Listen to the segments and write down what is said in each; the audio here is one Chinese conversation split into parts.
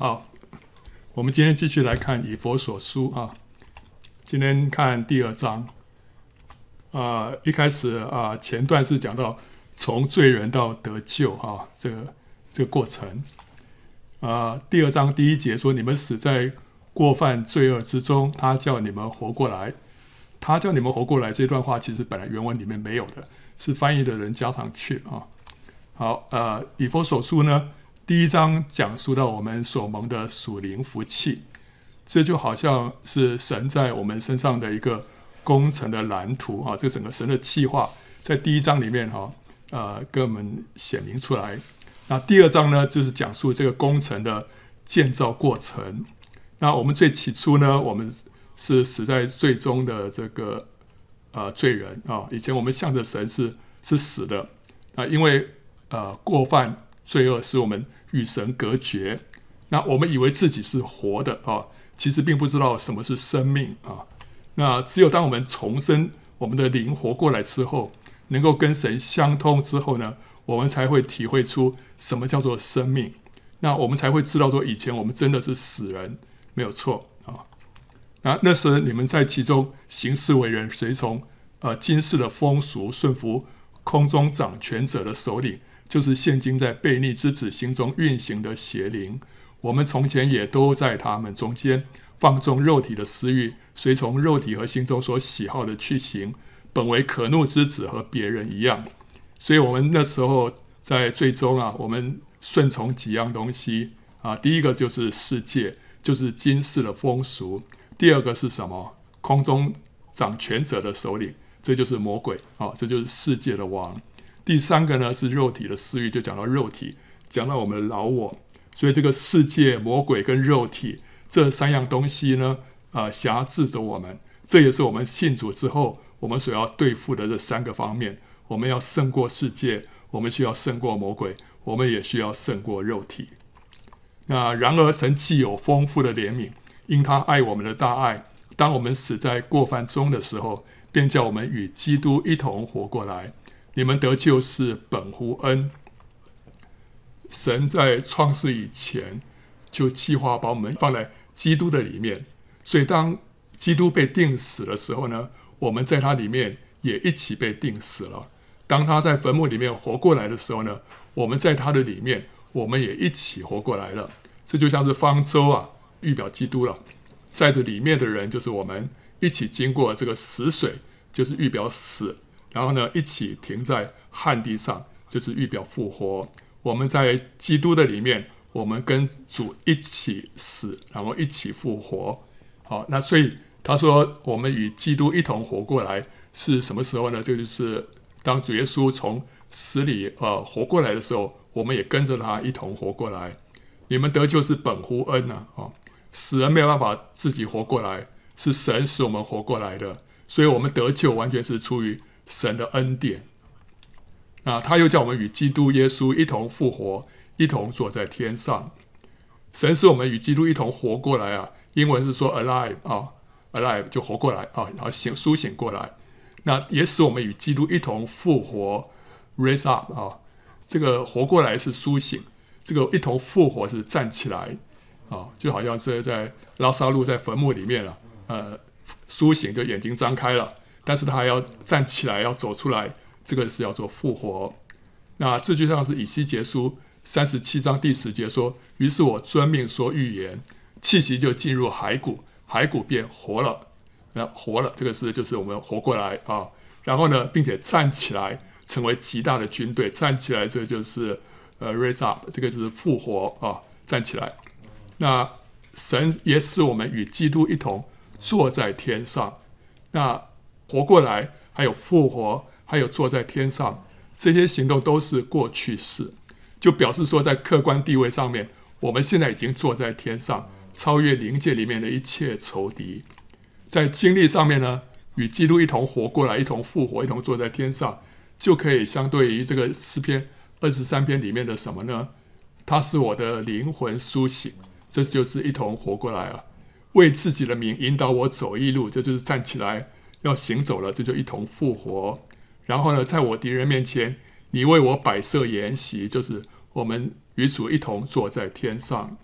好，我们今天继续来看以佛所书啊。今天看第二章，啊，一开始啊，前段是讲到从罪人到得救啊，这个这个过程。啊，第二章第一节说：“你们死在过犯罪恶之中，他叫你们活过来。他叫你们活过来。”这段话其实本来原文里面没有的，是翻译的人加上去啊。好，呃，以佛所书呢？第一章讲述到我们所蒙的属灵福气，这就好像是神在我们身上的一个工程的蓝图啊，这整个神的计划在第一章里面哈，呃，给我们显明出来。那第二章呢，就是讲述这个工程的建造过程。那我们最起初呢，我们是死在最终的这个呃罪人啊，以前我们向着神是是死的啊，因为呃过犯。罪恶使我们与神隔绝，那我们以为自己是活的啊，其实并不知道什么是生命啊。那只有当我们重生，我们的灵活过来之后，能够跟神相通之后呢，我们才会体会出什么叫做生命。那我们才会知道说，以前我们真的是死人，没有错啊。那那时你们在其中行事为人，随从呃今世的风俗，顺服空中掌权者的首领。就是现今在悖逆之子心中运行的邪灵，我们从前也都在他们中间放纵肉体的私欲，随从肉体和心中所喜好的去行，本为可怒之子，和别人一样。所以，我们那时候在最终啊，我们顺从几样东西啊。第一个就是世界，就是今世的风俗；第二个是什么？空中掌权者的首领，这就是魔鬼啊，这就是世界的王。第三个呢是肉体的私欲，就讲到肉体，讲到我们的老我，所以这个世界、魔鬼跟肉体这三样东西呢，啊、呃，辖制着我们。这也是我们信主之后，我们所要对付的这三个方面。我们要胜过世界，我们需要胜过魔鬼，我们也需要胜过肉体。那然而，神既有丰富的怜悯，因他爱我们的大爱，当我们死在过犯中的时候，便叫我们与基督一同活过来。你们得救是本乎恩，神在创世以前就计划把我们放在基督的里面，所以当基督被钉死的时候呢，我们在他里面也一起被钉死了。当他在坟墓里面活过来的时候呢，我们在他的里面，我们也一起活过来了。这就像是方舟啊，预表基督了，在这里面的人就是我们一起经过这个死水，就是预表死。然后呢，一起停在旱地上，就是预表复活。我们在基督的里面，我们跟主一起死，然后一起复活。好，那所以他说，我们与基督一同活过来是什么时候呢？这就是当主耶稣从死里呃活过来的时候，我们也跟着他一同活过来。你们得救是本乎恩呐，啊，死人没有办法自己活过来，是神使我们活过来的，所以我们得救完全是出于。神的恩典，啊，他又叫我们与基督耶稣一同复活，一同坐在天上。神使我们与基督一同活过来啊，英文是说 alive 啊，alive 就活过来啊，然后醒苏醒过来。那也使我们与基督一同复活，raise up 啊，这个活过来是苏醒，这个一同复活是站起来啊，就好像是在拉撒路在坟墓里面了，呃，苏醒就眼睛张开了。但是他还要站起来，要走出来，这个是要做复活。那这就像是以西结书三十七章第十节说：“于是我遵命说预言，气息就进入骸骨，骸骨便活了。那活了，这个是就是我们活过来啊。然后呢，并且站起来，成为极大的军队。站起来，这就是呃 raise up，这个就是复活啊，站起来。那神也使我们与基督一同坐在天上。那活过来，还有复活，还有坐在天上，这些行动都是过去式，就表示说，在客观地位上面，我们现在已经坐在天上，超越灵界里面的一切仇敌。在经历上面呢，与基督一同活过来，一同复活，一同坐在天上，就可以相对于这个诗篇二十三篇里面的什么呢？他是我的灵魂苏醒，这就是一同活过来啊，为自己的名引导我走义路，这就是站起来。要行走了，这就一同复活。然后呢，在我敌人面前，你为我摆设筵席，就是我们与主一同坐在天上。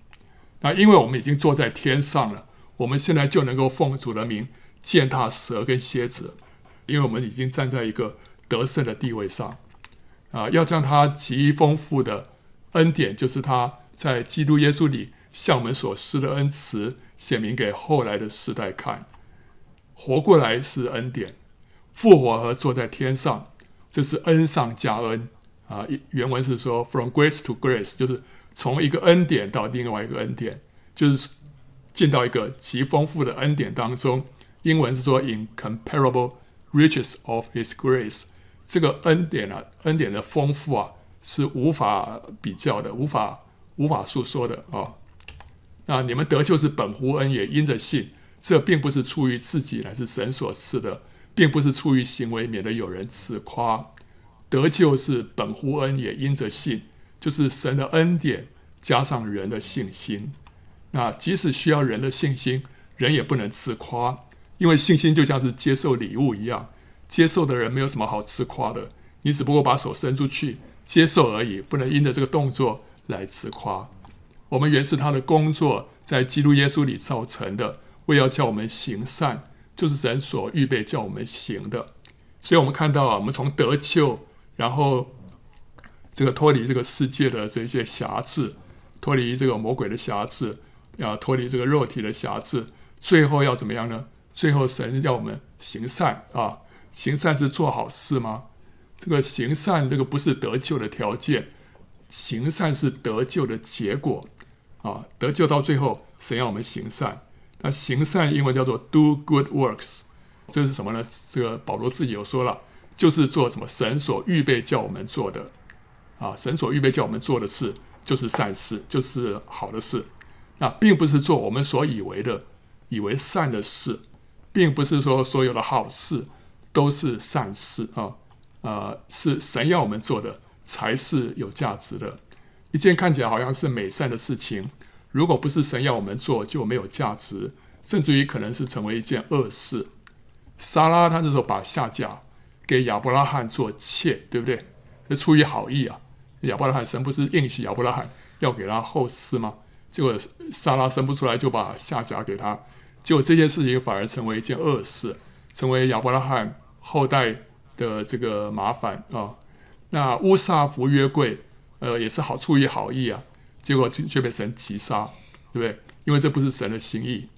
那因为我们已经坐在天上了，我们现在就能够奉主的名践踏蛇跟蝎子，因为我们已经站在一个得胜的地位上。啊，要将他极丰富的恩典，就是他在基督耶稣里向我们所施的恩慈，显明给后来的世代看。活过来是恩典，复活和坐在天上，这是恩上加恩。啊，原文是说 “from grace to grace”，就是从一个恩典到另外一个恩典，就是进到一个极丰富的恩典当中。英文是说 “incomparable riches of His grace”。这个恩典啊，恩典的丰富啊，是无法比较的，无法无法诉说的啊、那你们得救是本乎恩，也因着信。这并不是出于自己，乃是神所赐的，并不是出于行为，免得有人自夸。得救是本乎恩，也因着信，就是神的恩典加上人的信心。那即使需要人的信心，人也不能自夸，因为信心就像是接受礼物一样。接受的人没有什么好自夸的，你只不过把手伸出去接受而已，不能因着这个动作来自夸。我们原是他的工作，在基督耶稣里造成的，为要叫我们行善，就是神所预备叫我们行的。所以，我们看到啊，我们从得救，然后这个脱离这个世界的这些瑕疵，脱离这个魔鬼的瑕疵，要脱离这个肉体的瑕疵，最后要怎么样呢？最后，神要我们行善啊。行善是做好事吗？这个行善，这个不是得救的条件，行善是得救的结果啊！得救到最后，神要我们行善。那行善英文叫做 do good works，这是什么呢？这个保罗自己有说了，就是做什么神所预备叫我们做的啊！神所预备叫我们做的事，就是善事，就是好的事。那并不是做我们所以为的、以为善的事，并不是说所有的好事。都是善事啊，呃，是神要我们做的，才是有价值的。一件看起来好像是美善的事情，如果不是神要我们做，就没有价值，甚至于可能是成为一件恶事。撒拉他那时候把夏甲给亚伯拉罕做妾，对不对？是出于好意啊。亚伯拉罕神不是应许亚伯拉罕要给他后嗣吗？结果撒拉生不出来，就把夏甲给他，结果这件事情反而成为一件恶事，成为亚伯拉罕。后代的这个麻烦啊、那乌撒扶约柜，呃，也是好出于好意啊，结果却却被神击杀，对不对？因为这不是神的心意。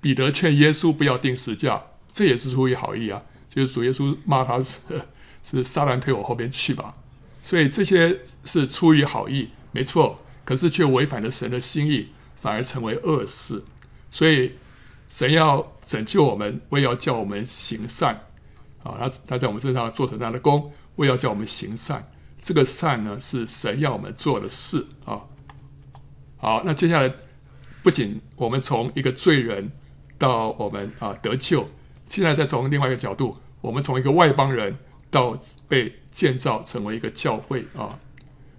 彼得劝耶稣不要钉十架，这也是出于好意啊，就是主耶稣骂他是 是撒旦退我后边去吧。所以这些是出于好意，没错，可是却违反了神的心意，反而成为恶事。所以神要拯救我们，为要叫我们行善。啊，他他在我们身上做成他的功，为要叫我们行善。这个善呢，是神要我们做的事啊。好，那接下来不仅我们从一个罪人到我们啊得救，现在再从另外一个角度，我们从一个外邦人到被建造成为一个教会啊。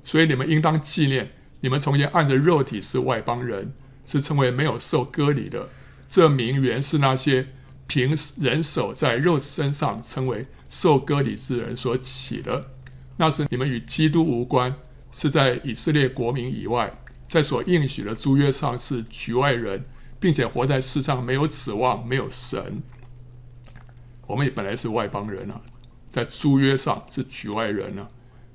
所以你们应当纪念，你们从前按着肉体是外邦人，是称为没有受割礼的。这名原是那些。凭人手在肉身上称为受割礼之人所起的，那是你们与基督无关，是在以色列国民以外，在所应许的诸约上是局外人，并且活在世上没有指望，没有神。我们也本来是外邦人啊，在诸约上是局外人啊。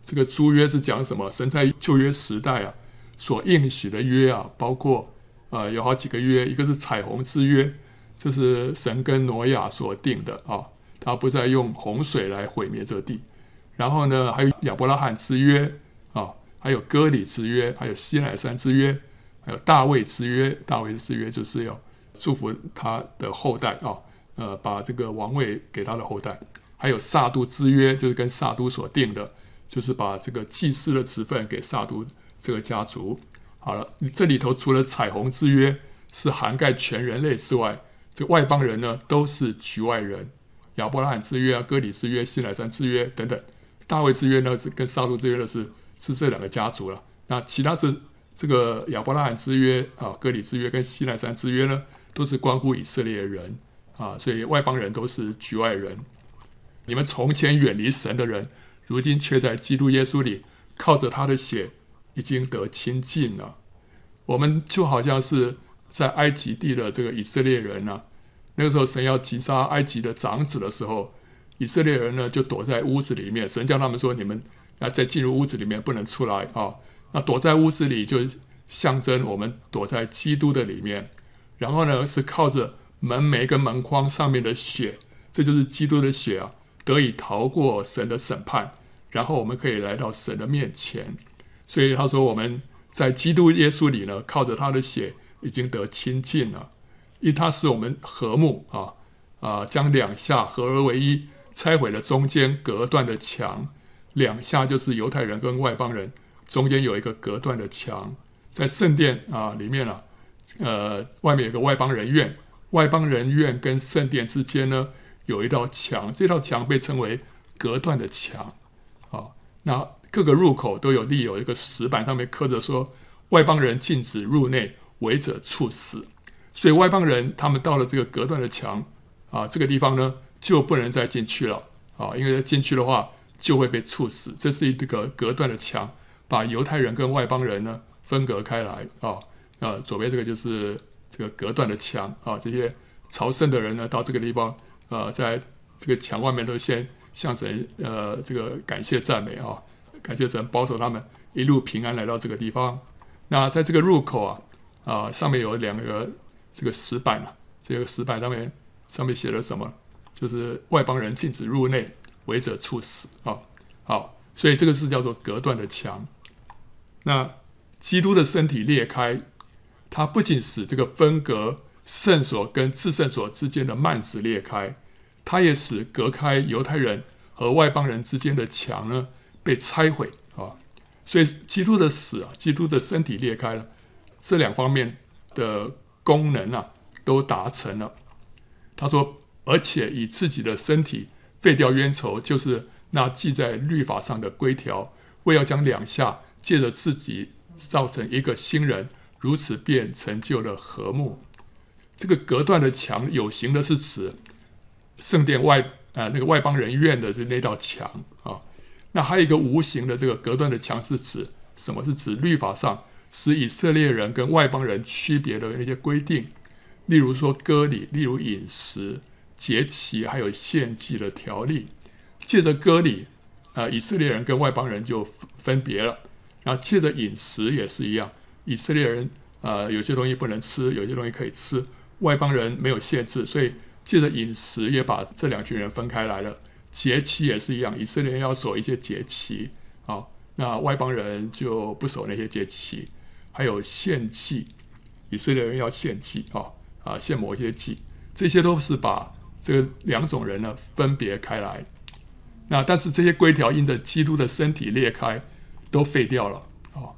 这个诸约是讲什么？神在旧约时代啊所应许的约啊，包括呃有好几个约，一个是彩虹之约。这是神跟挪亚所定的啊，他不再用洪水来毁灭这地。然后呢，还有亚伯拉罕之约，还有割礼之约，还有西乃山之约，还有大卫之约。大卫之约就是要祝福他的后代啊，呃，把这个王位给他的后代。还有撒督之约，就是跟撒督所定的，就是把这个祭司的职分给撒督这个家族。好了，这里头除了彩虹之约是涵盖全人类之外，这外邦人呢，都是局外人。亚伯拉罕之约啊，割礼之约、西乃山之约等等，大卫之约呢是跟撒督之约的是是这两个家族了。那其他这这个亚伯拉罕之约啊、割礼之约跟西奈山之约呢，都是关乎以色列人啊，所以外邦人都是局外人。你们从前远离神的人，如今却在基督耶稣里靠着他的血已经得亲近了。我们就好像是在埃及地的这个以色列人呢、那个时候神要击杀埃及的长子的时候，以色列人呢就躲在屋子里面，神叫他们说：“你们那再进入屋子里面，不能出来啊。”那躲在屋子里就象征我们躲在基督的里面，然后呢是靠着门楣跟门框上面的血，这就是基督的血啊，得以逃过神的审判，然后我们可以来到神的面前。所以他说我们。在基督耶稣里呢，靠着他的血已经得亲近了，因他使我们和睦啊啊，将两下合而为一，拆毁了中间隔断的墙。两下就是犹太人跟外邦人中间有一个隔断的墙，在圣殿啊里面啊，呃，外面有个外邦人院，外邦人院跟圣殿之间呢有一道墙，这道墙被称为隔断的墙啊，那。各个入口都有立有一个石板，上面刻着说：“外邦人禁止入内，违者处死。”所以外邦人他们到了这个隔断的墙啊，这个地方呢就不能再进去了啊，因为进去的话就会被处死。这是一个隔断的墙，把犹太人跟外邦人呢分隔开来啊。啊，左边这个就是这个隔断的墙啊，这些朝圣的人呢到这个地方啊，在这个墙外面都先向神呃这个感谢赞美啊。感谢神保守他们一路平安来到这个地方。那在这个入口啊，啊上面有两个这个石板啊，这个石板上面上面写了什么？就是外邦人禁止入内，违者处死啊。好，所以这个是叫做隔断的墙。那基督的身体裂开，它不仅使这个分隔圣所跟至圣所之间的幔子裂开，它也使隔开犹太人和外邦人之间的墙呢。被拆毁啊，所以基督的死啊，基督的身体裂开了，这两方面的功能啊都达成了。他说，而且以自己的身体废掉冤仇，就是那记在律法上的规条，为要将两下借着自己造成一个新人，如此便成就了和睦。这个隔断的墙，有形的是指圣殿外、呃、那个外邦人院的这那道墙啊。那还有一个无形的这个隔断的墙，是指什么？是指律法上使以色列人跟外邦人区别的那些规定，例如说割礼，例如饮食、节期，还有献祭的条例。借着割礼，啊，以色列人跟外邦人就分别了。然后借着饮食也是一样，以色列人啊，有些东西不能吃，有些东西可以吃，外邦人没有限制，所以借着饮食也把这两群人分开来了。节期也是一样，以色列人要守一些节期啊，那外邦人就不守那些节期。还有献祭，以色列人要献祭啊啊，献某些祭，这些都是把这两种人呢分别开来。那但是这些规条因着基督的身体裂开，都废掉了啊。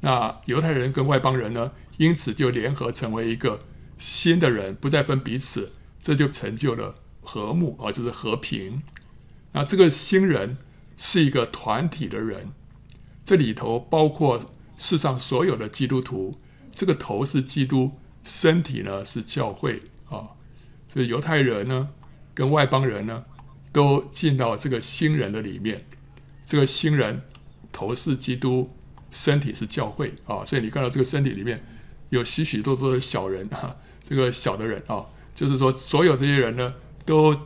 那犹太人跟外邦人呢，因此就联合成为一个新的人，不再分彼此，这就成就了和睦啊，就是和平。那这个新人是一个团体的人，这里头包括世上所有的基督徒。这个头是基督，身体呢是教会啊。所以犹太人呢跟外邦人呢都进到这个新人的里面。这个新人头是基督，身体是教会啊。所以你看到这个身体里面有许许多多的小人 啊，这个小的人啊，就是说所有这些人呢都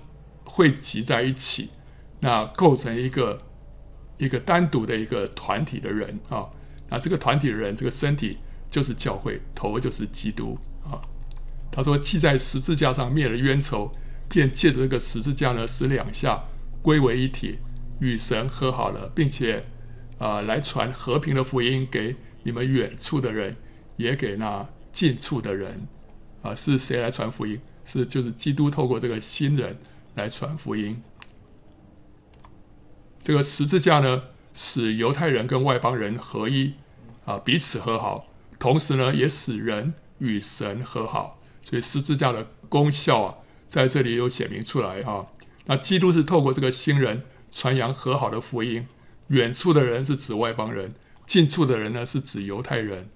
汇集在一起。那构成一个一个单独的一个团体的人啊，那这个团体的人，这个身体就是教会，头就是基督。他说，既在十字架上灭了冤仇，便借着这个十字架呢，使两下归为一体，与神和好了，并且啊，来传和平的福音给你们远处的人，也给那近处的人啊。是谁来传福音？是就是基督透过这个新人来传福音。这个十字架呢，使犹太人跟外邦人合一啊，彼此和好，同时呢，也使人与神和好。所以十字架的功效啊，在这里有显明出来啊。那基督是透过这个新人传扬和好的福音，远处的人是指外邦人，近处的人呢是指犹太人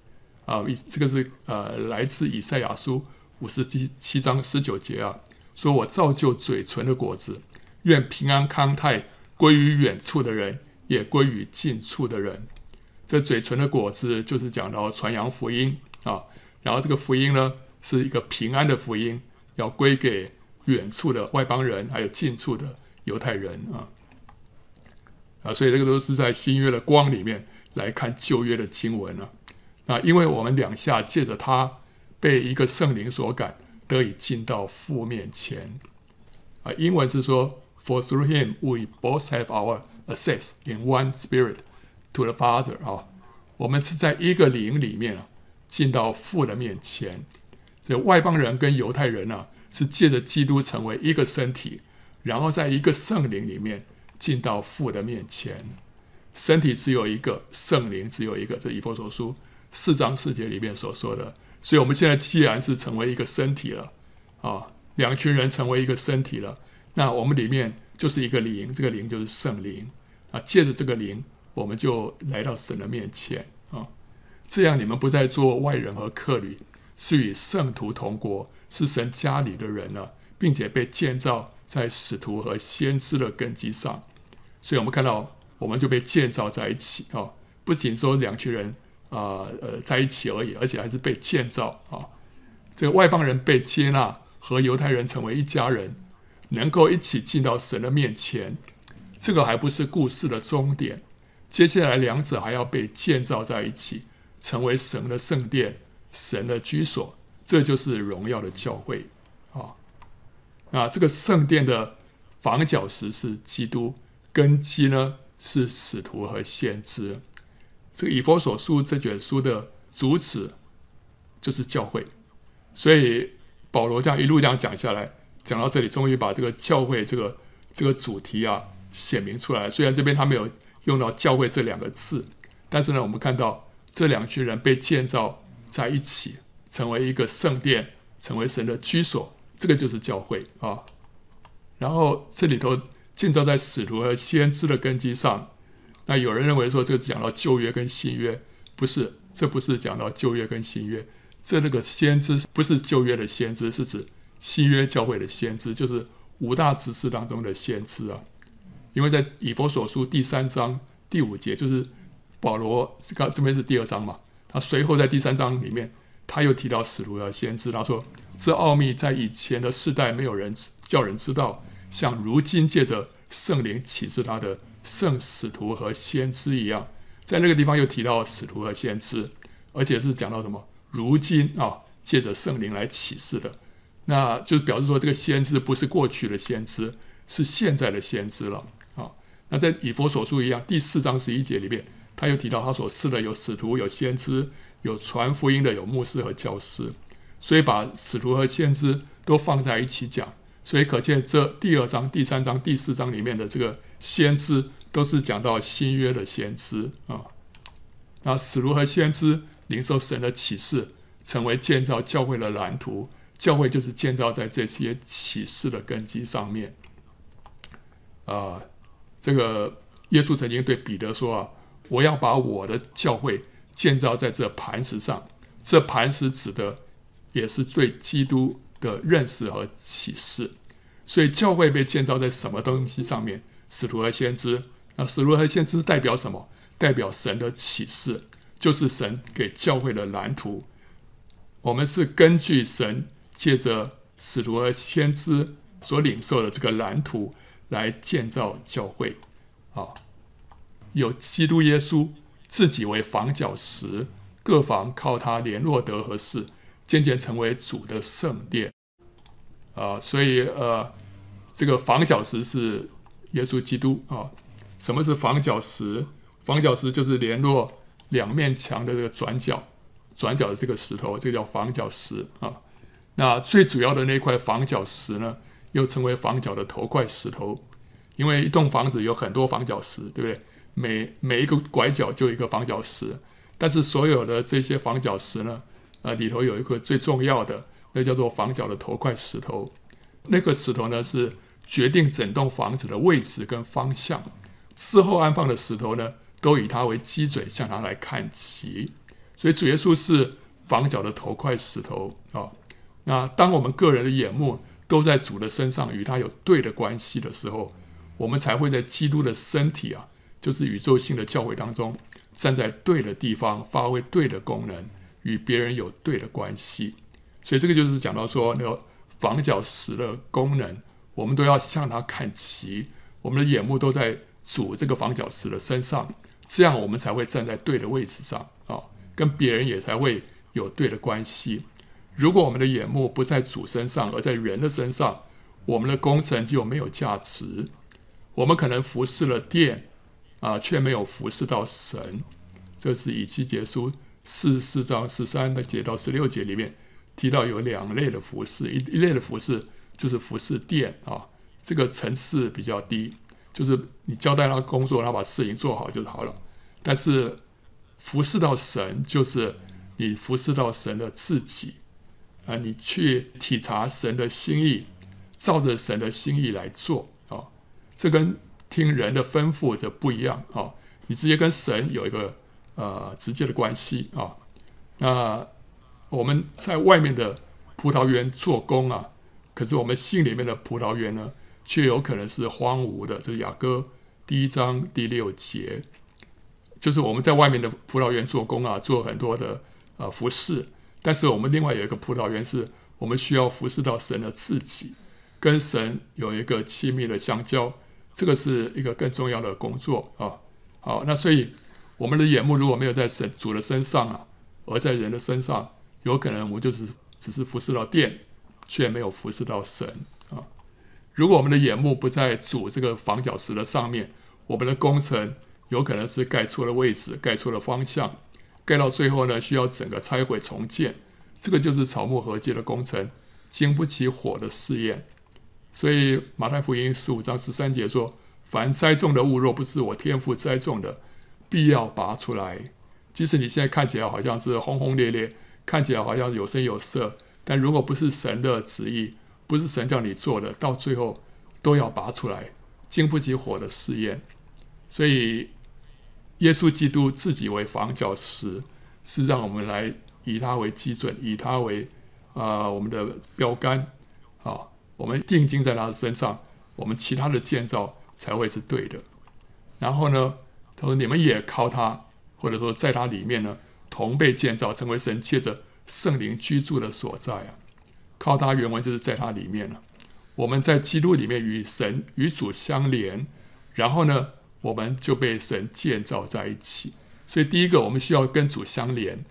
啊。这个是呃来自以赛亚书五十七七章十九节啊，说我造就嘴唇的果子，愿平安康泰。归于远处的人，也归于近处的人。这嘴唇的果子，就是讲到传扬福音啊。然后这个福音呢，是一个平安的福音，要归给远处的外邦人，还有近处的犹太人啊。啊，所以这个都是在新约的光里面来看旧约的经文啊。啊，因为我们两下借着他被一个圣灵所感，得以进到父面前。啊，英文是说，For through him we both have our access in one spirit to the Father。啊，我们是在一个灵里面啊，进到父的面前。这外邦人跟犹太人啊，是借着基督成为一个身体，然后在一个圣灵里面进到父的面前。身体只有一个，圣灵只有一个。这以弗所书四章四节里面所说的。所以，我们现在既然是成为一个身体了，啊，两群人成为一个身体了，那我们里面就是一个灵，这个灵就是圣灵啊。借着这个灵，我们就来到神的面前啊。这样，你们不再做外人和客旅。是与圣徒同国，是神家里的人呢，并且被建造在使徒和先知的根基上。所以，我们看到，我们就被建造在一起啊！不仅说两群人啊，呃，在一起而已，而且还是被建造啊。这个外邦人被接纳，和犹太人成为一家人，能够一起进到神的面前。这个还不是故事的终点，接下来两者还要被建造在一起，成为神的圣殿。神的居所，这就是荣耀的教会啊！那这个圣殿的房角石是基督，根基呢是使徒和先知。这个以弗所书这卷书的主旨就是教会，所以保罗这样一路这样讲下来，讲到这里，终于把这个教会这个这个主题啊显明出来。虽然这边他没有用到教会这两个字，但是呢，我们看到这两群人被建造。在一起成为一个圣殿，成为神的居所，这个就是教会啊。然后这里头建造在使徒和先知的根基上。那有人认为说，这个是讲到旧约跟新约，不是，这不是讲到旧约跟新约。这那个先知不是旧约的先知，是指新约教会的先知，就是五大执事当中的先知啊。因为在以弗所书第三章第五节，就是保罗刚这边是第二章嘛。他随后在第三章里面，他又提到使徒和先知，他说：“这奥秘在以前的世代没有人叫人知道，像如今借着圣灵启示他的圣使徒和先知一样。”在那个地方又提到使徒和先知，而且是讲到什么？如今啊，借着圣灵来启示的，那就表示说这个先知不是过去的先知，是现在的先知了啊。那在以佛所书一样，第四章十一节里面。他又提到，他所赐的有使徒、有先知、有传福音的、有牧师和教师，所以把使徒和先知都放在一起讲。所以可见，这第二章、第三章、第四章里面的这个先知，都是讲到新约的先知啊。那使徒和先知领受神的启示，成为建造教会的蓝图。教会就是建造在这些启示的根基上面。啊，这个耶稣曾经对彼得说啊。我要把我的教会建造在这磐石上，这磐石指的也是对基督的认识和启示。所以教会被建造在什么东西上面？使徒和先知。那使徒和先知代表什么？代表神的启示，就是神给教会的蓝图。我们是根据神借着使徒和先知所领受的这个蓝图来建造教会，啊。有基督耶稣自己为房角石，各房靠他联络得合适，渐渐成为主的圣殿。啊、所以呃，这个房角石是耶稣基督啊。什么是房角石？房角石就是联络两面墙的这个转角，转角的这个石头，这叫房角石啊。那最主要的那块房角石呢，又称为房角的头块石头，因为一栋房子有很多房角石，对不对？每每一个拐角就一个房角石，但是所有的这些房角石呢，呃，里头有一个最重要的，那叫做房角的头块石头。那个石头呢，是决定整栋房子的位置跟方向。之后安放的石头呢，都以它为基准，向它来看齐。所以主耶稣是房角的头块石头啊、那当我们个人的眼目都在主的身上，与他有对的关系的时候，我们才会在基督的身体啊。就是宇宙性的教会当中，站在对的地方，发挥对的功能，与别人有对的关系。所以这个就是讲到说，那个房角石的功能，我们都要向它看齐，我们的眼目都在主这个房角石的身上，这样我们才会站在对的位置上啊，跟别人也才会有对的关系。如果我们的眼目不在主身上，而在人的身上，我们的工程就没有价值。我们可能服侍了殿啊，却没有服侍到神。这是以西结书四十四章十三节到十六节里面提到有两类的服侍，一一类的服侍就是服侍殿啊，这个层次比较低，就是你交代他工作，他把事情做好就好了。但是服侍到神，就是你服侍到神的自己。啊，你去体察神的心意，照着神的心意来做啊，这跟听人的吩咐这不一样啊。你直接跟神有一个呃直接的关系啊。那我们在外面的葡萄园做工啊，可是我们心里面的葡萄园呢，却有可能是荒芜的。这是雅歌第一章第六节，就是我们在外面的葡萄园做工啊，做很多的呃服侍。但是我们另外有一个葡萄园，是我们需要服侍到神的自己，跟神有一个亲密的相交，这个是一个更重要的工作啊。好，那所以我们的眼目如果没有在神主的身上啊，而在人的身上，有可能我们就是只是服侍到殿，却没有服侍到神啊。如果我们的眼目不在主这个房角石的上面，我们的工程有可能是盖错了位置，盖错了方向。盖到最后呢，需要整个拆毁重建，这个就是草木禾秸的工程，经不起火的试验。所以马太福音十五章十三节说：“凡栽种的物，若不是我天父栽种的，必要拔出来。即使你现在看起来好像是轰轰烈烈，看起来好像有声有色，但如果不是神的旨意，不是神叫你做的，到最后都要拔出来，经不起火的试验。”所以。耶稣基督自己为房角石，是让我们来以他为基准，以他为啊、我们的标杆，好，我们定睛在他的身上，我们其他的建造才会是对的。然后呢，他说你们也靠他，或者说在他里面呢，同被建造，成为神借着圣灵居住的所在啊。靠他原文就是在他里面了。我们在基督里面与神与主相连，然后呢，我们就被神建造在一起，所以第一个我们需要跟主相连，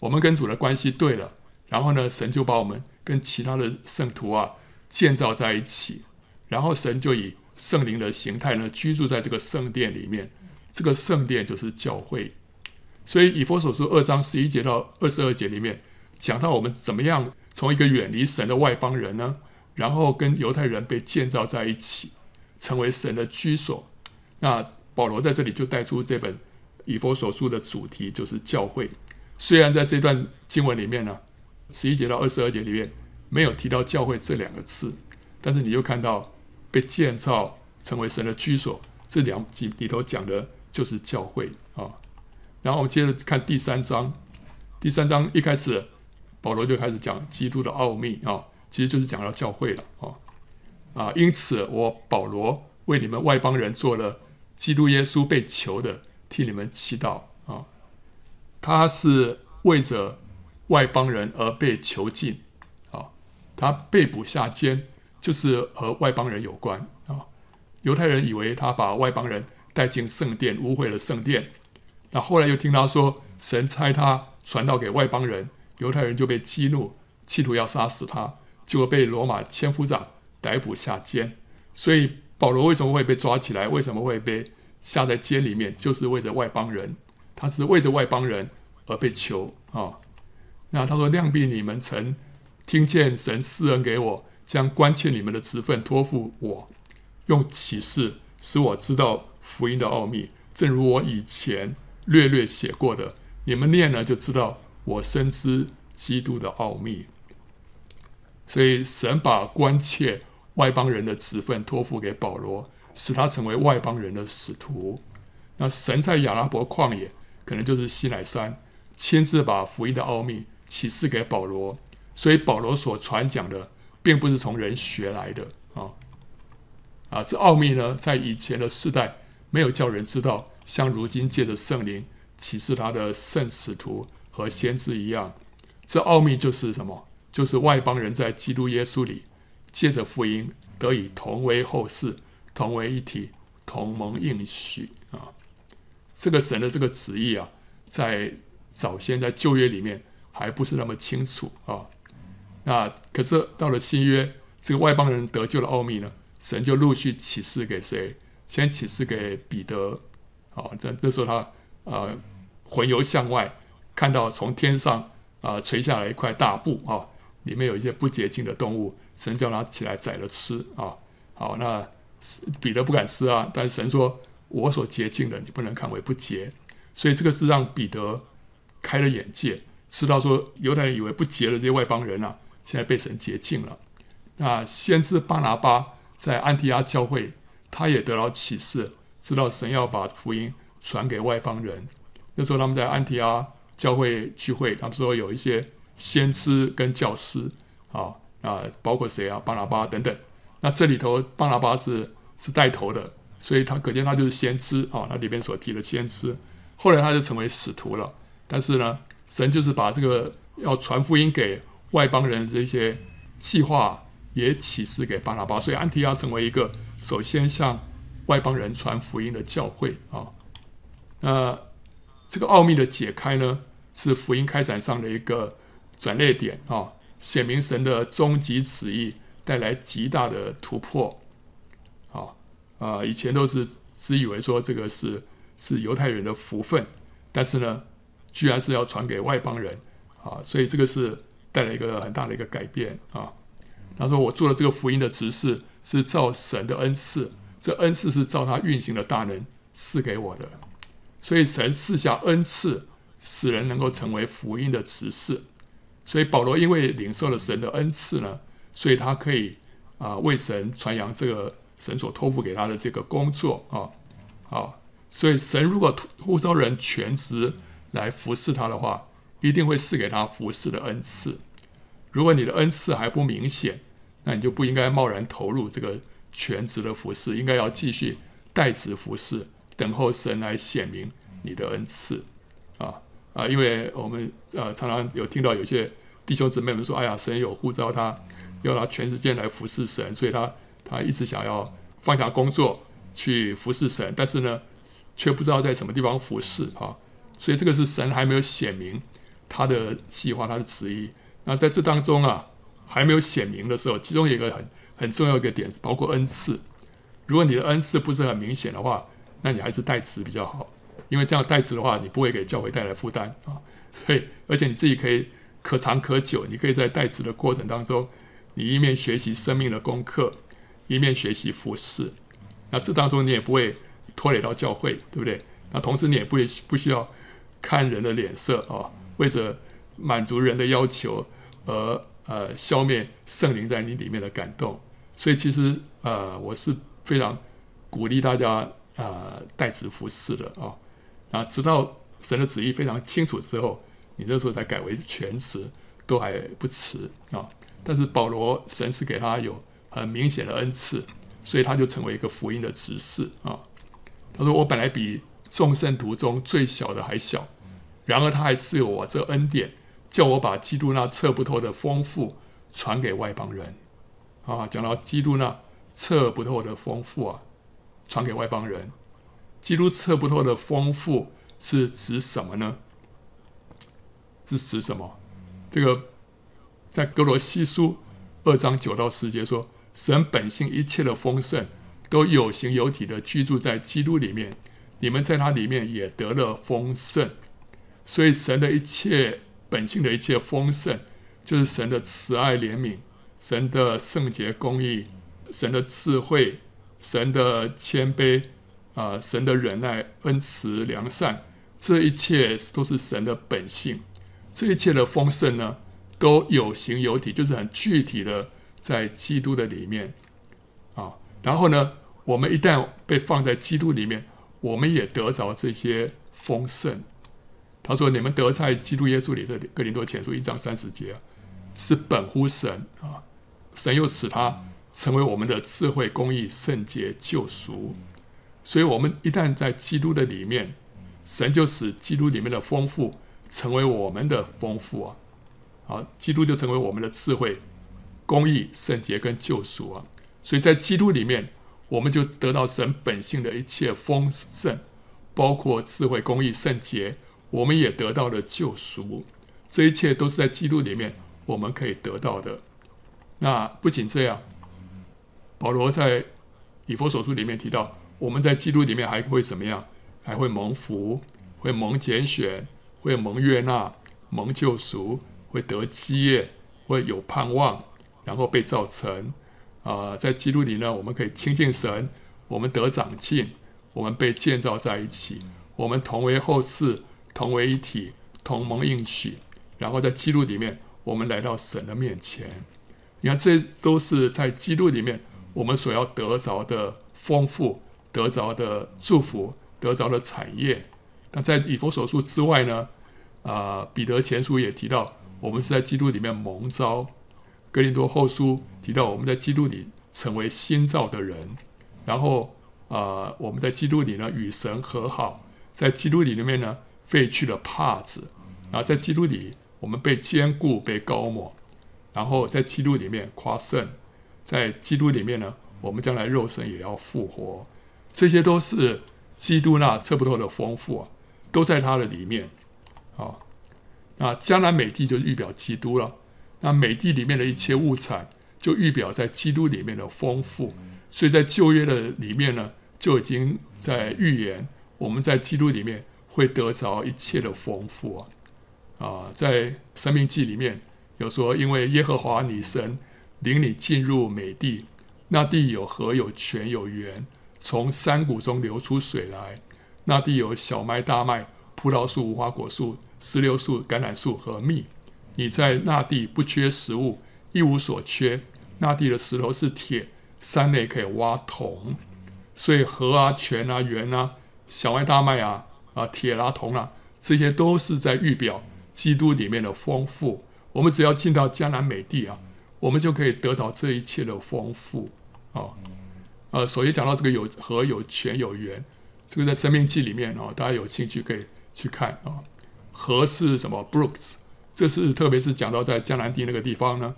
我们跟主的关系对了，然后呢，神就把我们跟其他的圣徒啊建造在一起，然后神就以圣灵的形态呢居住在这个圣殿里面，这个圣殿就是教会，所以以弗所书二章十一节到二十二节里面讲到我们怎么样从一个远离神的外邦人呢，然后跟犹太人被建造在一起，成为神的居所。那保罗在这里就带出这本以弗所书的主题，就是教会。虽然在这段经文里面呢，十一节到二十二节里面没有提到教会这两个字，但是你又看到被建造成为神的居所，这两节里头讲的就是教会啊。然后我们接着看第三章，第三章一开始保罗就开始讲基督的奥秘啊，其实就是讲到教会了啊啊。因此我保罗为你们外邦人做了。基督耶稣被囚的，替你们祈祷啊！他是为着外邦人而被囚禁！他被捕下监，就是和外邦人有关啊！犹太人以为他把外邦人带进圣殿，污秽了圣殿。那后来又听他说，神差他传道给外邦人，犹太人就被激怒，企图要杀死他，结果被罗马千夫长逮捕下监。所以。保罗为什么会被抓起来？为什么会被下在监里面？就是为着外邦人，他是为着外邦人而被囚啊。那他说：“量必你们成听见神施恩给我，将关切你们的职分托付我，用启示使我知道福音的奥秘，正如我以前略略写过的。你们念了就知道，我深知基督的奥秘。所以神把关切。”外邦人的职分托付给保罗，使他成为外邦人的使徒。那神在亚拉伯旷野，可能就是西乃山，亲自把福音的奥秘启示给保罗。所以保罗所传讲的，并不是从人学来的啊啊！这奥秘呢，在以前的世代没有叫人知道，像如今借着圣灵启示他的圣使徒和先知一样。这奥秘就是什么？就是外邦人在基督耶稣里，借着福音得以同为后世，同为一体，同盟应许啊。这个神的这个旨意啊，在早先在旧约里面还不是那么清楚啊。那可是到了新约，这个外邦人得救的奥秘呢，神就陆续启示给谁？先启示给彼得。啊，这这时候他呃魂游向外，看到从天上。啊，垂下来一块大布啊，里面有一些不洁净的动物，神叫他起来宰了吃啊。好，那彼得不敢吃啊，但神说：“我所洁净的，你不能看为不洁。”所以这个是让彼得开了眼界，知道说犹太人以为不洁的这些外邦人啊，现在被神洁净了。那先知巴拿巴在安提阿教会，他也得到启示，知道神要把福音传给外邦人。那时候他们在安提阿。教会聚会，他们说有一些先知跟教师啊啊，包括谁啊？巴拿巴等等。那这里头巴拿巴是是带头的，所以他可见他就是先知啊。那里边所提的先知，后来他就成为使徒了。但是呢，神就是把这个要传福音给外邦人这些计划也启示给巴拿巴，所以安提亚成为一个首先向外邦人传福音的教会啊。那这个奥秘的解开呢，是福音开展上的一个转捩点啊，显明神的终极旨意，带来极大的突破。啊啊，以前都是只以为说这个是是犹太人的福分，但是呢，居然是要传给外邦人啊，所以这个是带来一个很大的一个改变啊。他说：“我做的这个福音的执事，是照神的恩赐，这恩赐是照他运行的大能赐给我的，所以神赐下恩赐。”使人能够成为福音的执事，所以保罗因为领受了神的恩赐呢，所以他可以啊为神传扬这个神所托付给他的这个工作啊，好，所以神如果呼召人全职来服侍他的话，一定会赐给他服侍的恩赐。如果你的恩赐还不明显，那你就不应该贸然投入这个全职的服侍，应该要继续代职服侍，等候神来显明你的恩赐啊。啊，因为我们呃常常有听到有些弟兄姊妹们说：“哎呀，神有呼召他，要他全时间来服侍神，所以他他一直想要放下工作去服侍神，但是呢，却不知道在什么地方服侍啊。所以这个是神还没有显明他的计划、他的旨意。那在这当中啊，还没有显明的时候，其中有一个很很重要一个点，包括恩赐。如果你的恩赐不是很明显的话，那你还是代职比较好。”因为这样代职的话，你不会给教会带来负担啊，所以而且你自己可以可长可久，你可以在代职的过程当中，你一面学习生命的功课，一面学习服侍，那这当中你也不会拖累到教会，对不对？那同时你也不不需要看人的脸色啊，为着满足人的要求而呃消灭圣灵在你里面的感动，所以其实呃我是非常鼓励大家呃代职服侍的啊。啊，直到神的旨意非常清楚之后，你那时候才改为全职，都还不迟啊。但是保罗，神是给他有很明显的恩赐，所以他就成为一个福音的执事啊。他说：“我本来比众圣徒中最小的还小，然而他还赐我这恩典，叫我把基督那测不透的丰富传给外邦人。”啊，讲到基督那测不透的丰富啊，传给外邦人。基督测不透的丰富是指什么呢？是指什么？这个在哥罗西书二章九到十节说，神本性一切的丰盛都有形有体的居住在基督里面，你们在他里面也得了丰盛。所以神的一切本性的一切丰盛，就是神的慈爱怜悯、神的圣洁公义、神的智慧、神的谦卑。啊，神的忍耐、恩慈、良善，这一切都是神的本性。这一切的丰盛呢，都有形有体，就是很具体的在基督的里面啊。然后呢，我们一旦被放在基督里面，我们也得着这些丰盛。他说：“你们得在基督耶稣里的哥林多前书一章三十节，是本乎神啊，神又使他成为我们的智慧、公义、圣洁、救赎。”所以，我们一旦在基督的里面，神就使基督里面的丰富成为我们的丰富啊，啊，基督就成为我们的智慧、公义、圣洁跟救赎啊。所以在基督里面，我们就得到神本性的一切丰盛，包括智慧、公义、圣洁，我们也得到了救赎。这一切都是在基督里面我们可以得到的。那不仅这样，保罗在以弗所书里面提到，我们在基督里面还会怎么样？还会蒙福，会蒙拣选，会蒙悦纳，蒙救赎，会得基业，会有盼望，然后被造成。啊、在基督里呢，我们可以亲近神，我们得长进，我们被建造在一起，我们同为后嗣，同为一体，同盟应许。然后在基督里面，我们来到神的面前。你看，这都是在基督里面我们所要得着的丰富，得着的祝福。得着的产业，那在以弗所书之外呢？啊、彼得前书也提到，我们是在基督里面蒙召；哥林多后书提到，我们在基督里成为新造的人。然后啊、我们在基督里呢与神和好，在基督里面呢废去了帕子，然后在基督里我们被坚固、被高抹，然后在基督里面夸胜，在基督里面呢，我们将来肉身也要复活，这些都是。基督那测不透的丰富啊，都在他的里面。啊，那迦南美地就预表基督了。那美地里面的一切物产，就预表在基督里面的丰富。所以在旧约的里面呢，就已经在预言我们在基督里面会得着一切的丰富啊。啊，在生命记里面有说，因为耶和华你神领你进入美地，那地有河有泉有源。从山谷中流出水来，那地有小麦、大麦、葡萄树、无花果树、石榴树、橄榄树和蜜。你在那地不缺食物，一无所缺。那地的石头是铁，山内可以挖铜。所以河啊、泉啊、源啊、小麦、大麦啊、啊铁啦、铜啦，这些都是在预表基督里面的丰富。我们只要进到迦南美地啊，我们就可以得到这一切的丰富啊。呃，首先讲到这个有河有泉有源，这个在《生命记》里面哦，大家有兴趣可以去看啊、哦。河是什么？Brooks，这是特别是讲到在迦南地那个地方呢，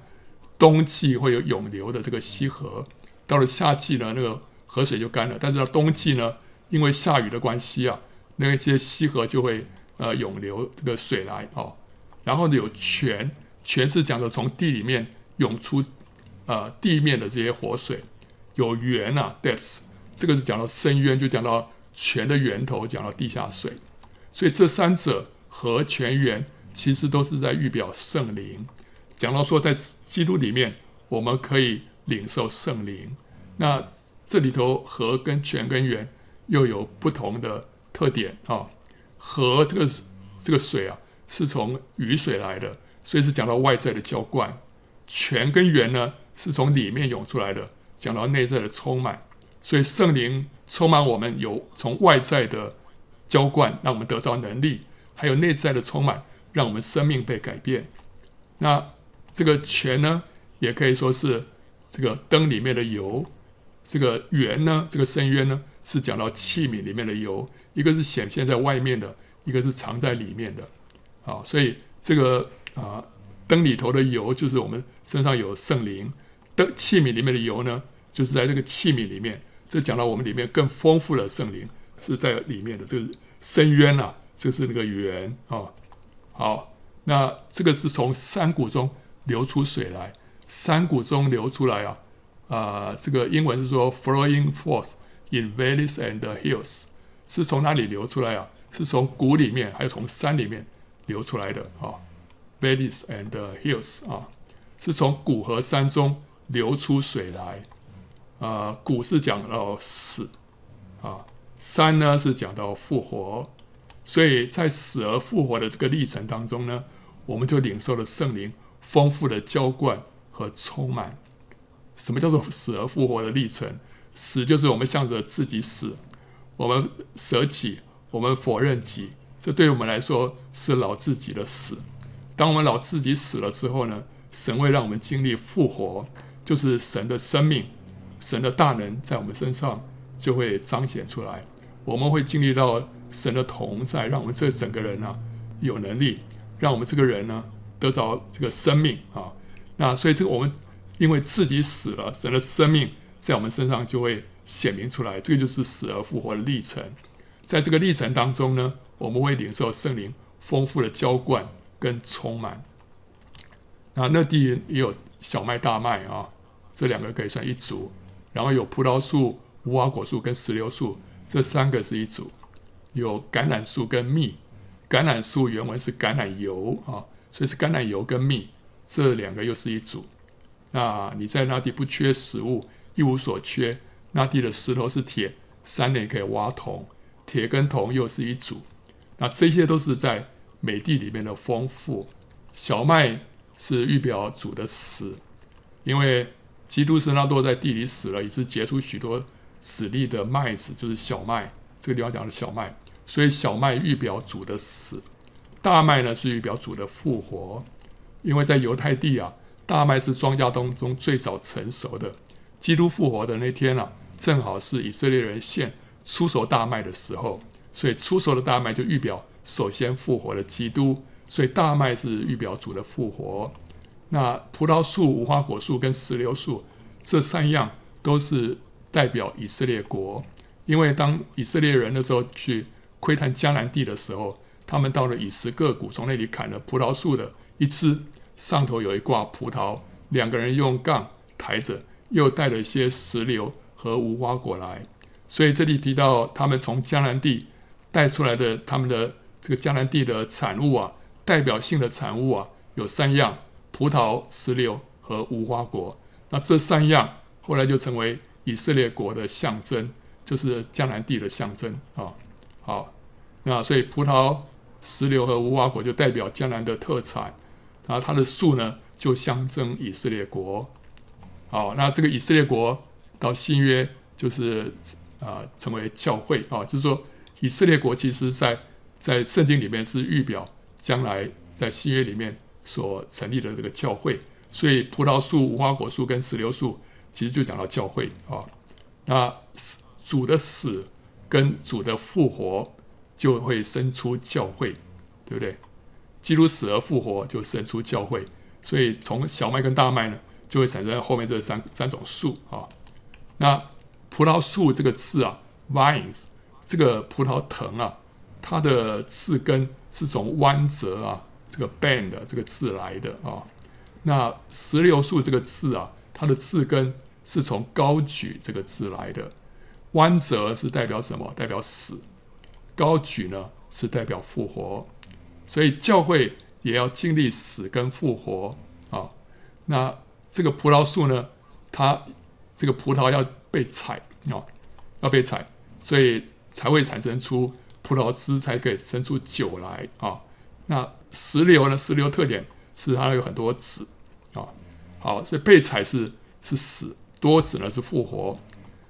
冬季会有涌流的这个溪河，到了夏季呢，那个河水就干了。但是到冬季呢，因为下雨的关系啊，那些溪河就会呃涌流这个水来哦。然后呢，有泉，泉是讲的从地里面涌出呃地面的这些活水。有源啊，depths，这个是讲到深渊，就讲到泉的源头，讲到地下水。所以这三者和泉源其实都是在预表圣灵。讲到说，在基督里面，我们可以领受圣灵。那这里头和跟泉跟源又有不同的特点啊。和这个这个水啊，是从雨水来的，所以是讲到外在的浇灌。泉跟源呢，是从里面涌出来的。讲到内在的充满，所以圣灵充满我们，有从外在的浇灌，让我们得到能力；还有内在的充满，让我们生命被改变。那这个泉呢，也可以说是这个灯里面的油；这个源呢，这个深渊呢，是讲到器皿里面的油，一个是显现在外面的，一个是藏在里面的。啊，所以这个啊灯里头的油，就是我们身上有圣灵。灯器皿里面的油呢，就是在这个器皿里面。这讲到我们里面更丰富的圣灵是在里面的。这个深渊啊，这是那个源啊。好，那这个是从山谷中流出水来，山谷中流出来啊啊、呃，这个英文是说 flowing force in valleys and hills，是从哪里流出来啊？是从谷里面，还有从山里面流出来的啊。valleys and hills 啊，是从谷和山中。流出水来，啊，谷是讲到死，啊，山呢是讲到复活，所以在死而复活的这个历程当中呢，我们就领受了圣灵丰富的浇灌和充满。什么叫做死而复活的历程？死就是我们向着自己死，我们舍己，我们否认己，这对我们来说是老自己的死。当我们老自己死了之后呢，神会让我们经历复活。就是神的生命，神的大能在我们身上就会彰显出来。我们会经历到神的同在，让我们这整个人啊，有能力让我们这个人呢得着这个生命啊。那所以这个我们因为自己死了，神的生命在我们身上就会显明出来。这个就是死而复活的历程。在这个历程当中呢，我们会领受圣灵丰富的浇灌跟充满。那那地也有小麦、大麦啊，这两个可以算一组。然后有葡萄树、无花果树跟石榴树，这三个是一组。有橄榄树跟蜜，橄榄树原文是橄榄油啊，所以是橄榄油跟蜜，这两个又是一组。那你在那地不缺食物，一无所缺。那地的石头是铁，山内可以挖铜，铁跟铜又是一组。那这些都是在美地里面的丰富。小麦是预表主的死，因为基督是那落在地里死了，以致结出许多籽粒的麦子，就是小麦。这个地方讲的小麦，所以小麦预表主的死，大麦呢是预表主的复活。因为在犹太地啊，大麦是庄稼当中最早成熟的。基督复活的那天啊，正好是以色列人献出手大麦的时候，所以出手的大麦就预表首先复活的基督。所以大麦是预表主的复活。那葡萄树、无花果树跟石榴树这三样都是代表以色列国。因为当以色列人那时候去窥探迦南地的时候，他们到了以实各谷，从那里砍了葡萄树的一枝，上头有一挂葡萄，两个人用杠抬着，又带了一些石榴和无花果来。所以这里提到他们从迦南地带出来的他们的这个迦南地的产物啊，代表性的产物啊，有三样：葡萄、石榴和无花果。那这三样后来就成为以色列国的象征。就是迦南地的象征啊，好，那所以葡萄、石榴和无花果就代表迦南的特产，然后它的树呢就象征以色列国，好，那这个以色列国到新约就是啊成为教会啊，就是说以色列国其实在在圣经里面是预表将来在新约里面所成立的这个教会，所以葡萄树、无花果树跟石榴树其实就讲到教会啊，那。主的死跟主的复活就会生出教会，对不对？基督死而复活就生出教会，所以从小麦跟大麦呢，就会产生后面这三三种树啊。那葡萄树这个字啊，vines 这个葡萄藤啊，它的字根是从弯折啊这个 bend 这个字来的啊。那石榴树这个字啊，它的字根是从高举这个字来的。弯折是代表什么？代表死。高举呢是代表复活。所以教会也要经历死跟复活啊。那这个葡萄树呢，它这个葡萄要被采啊，要被采，所以才会产生出葡萄汁，才可以生出酒来啊。那石榴呢？石榴特点是它有很多籽啊。好，所以被采是是死，多籽呢是复活。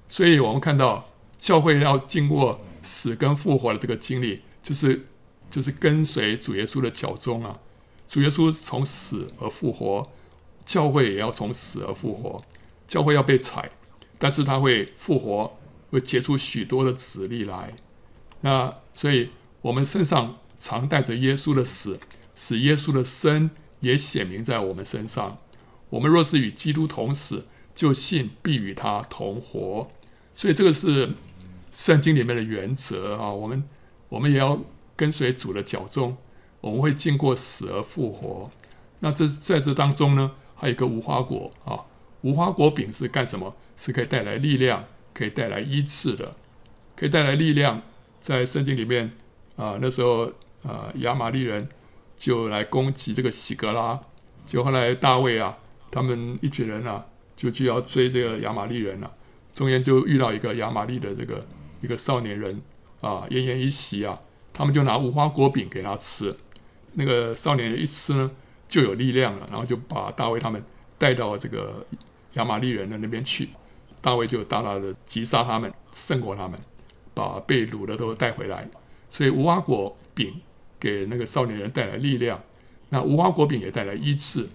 所以我们看到教会要经过死跟复活的这个经历，就是就是跟随主耶稣的脚踪啊。主耶稣从死而复活，教会也要从死而复活。教会要被踩，但是他会复活，会结出许多的子粒来。那所以我们身上常带着耶稣的死，使耶稣的生也显明在我们身上。我们若是与基督同死，就信必与他同活。所以这个是圣经里面的原则啊，我们我们也要跟随主的脚踪，我们会经过死而复活。那这在这当中呢，还有一个无花果啊，无花果饼是干什么？是可以带来力量，可以带来医治的，可以带来力量。在圣经里面啊，那时候啊，亚玛力人就来攻击这个喜格拉，就后来大卫啊，他们一群人啊，就就要追这个亚玛力人了。中间就遇到一个亚玛力的这个一个少年人啊，奄奄一息啊，他们就拿无花果饼给他吃，那个少年人一吃呢，就有力量了，然后就把大卫他们带到这个亚玛力人的那边去，大卫就大大的击杀他们，胜过他们，把被掳的都带回来，所以无花果饼给那个少年人带来力量，那无花果饼也带来医治，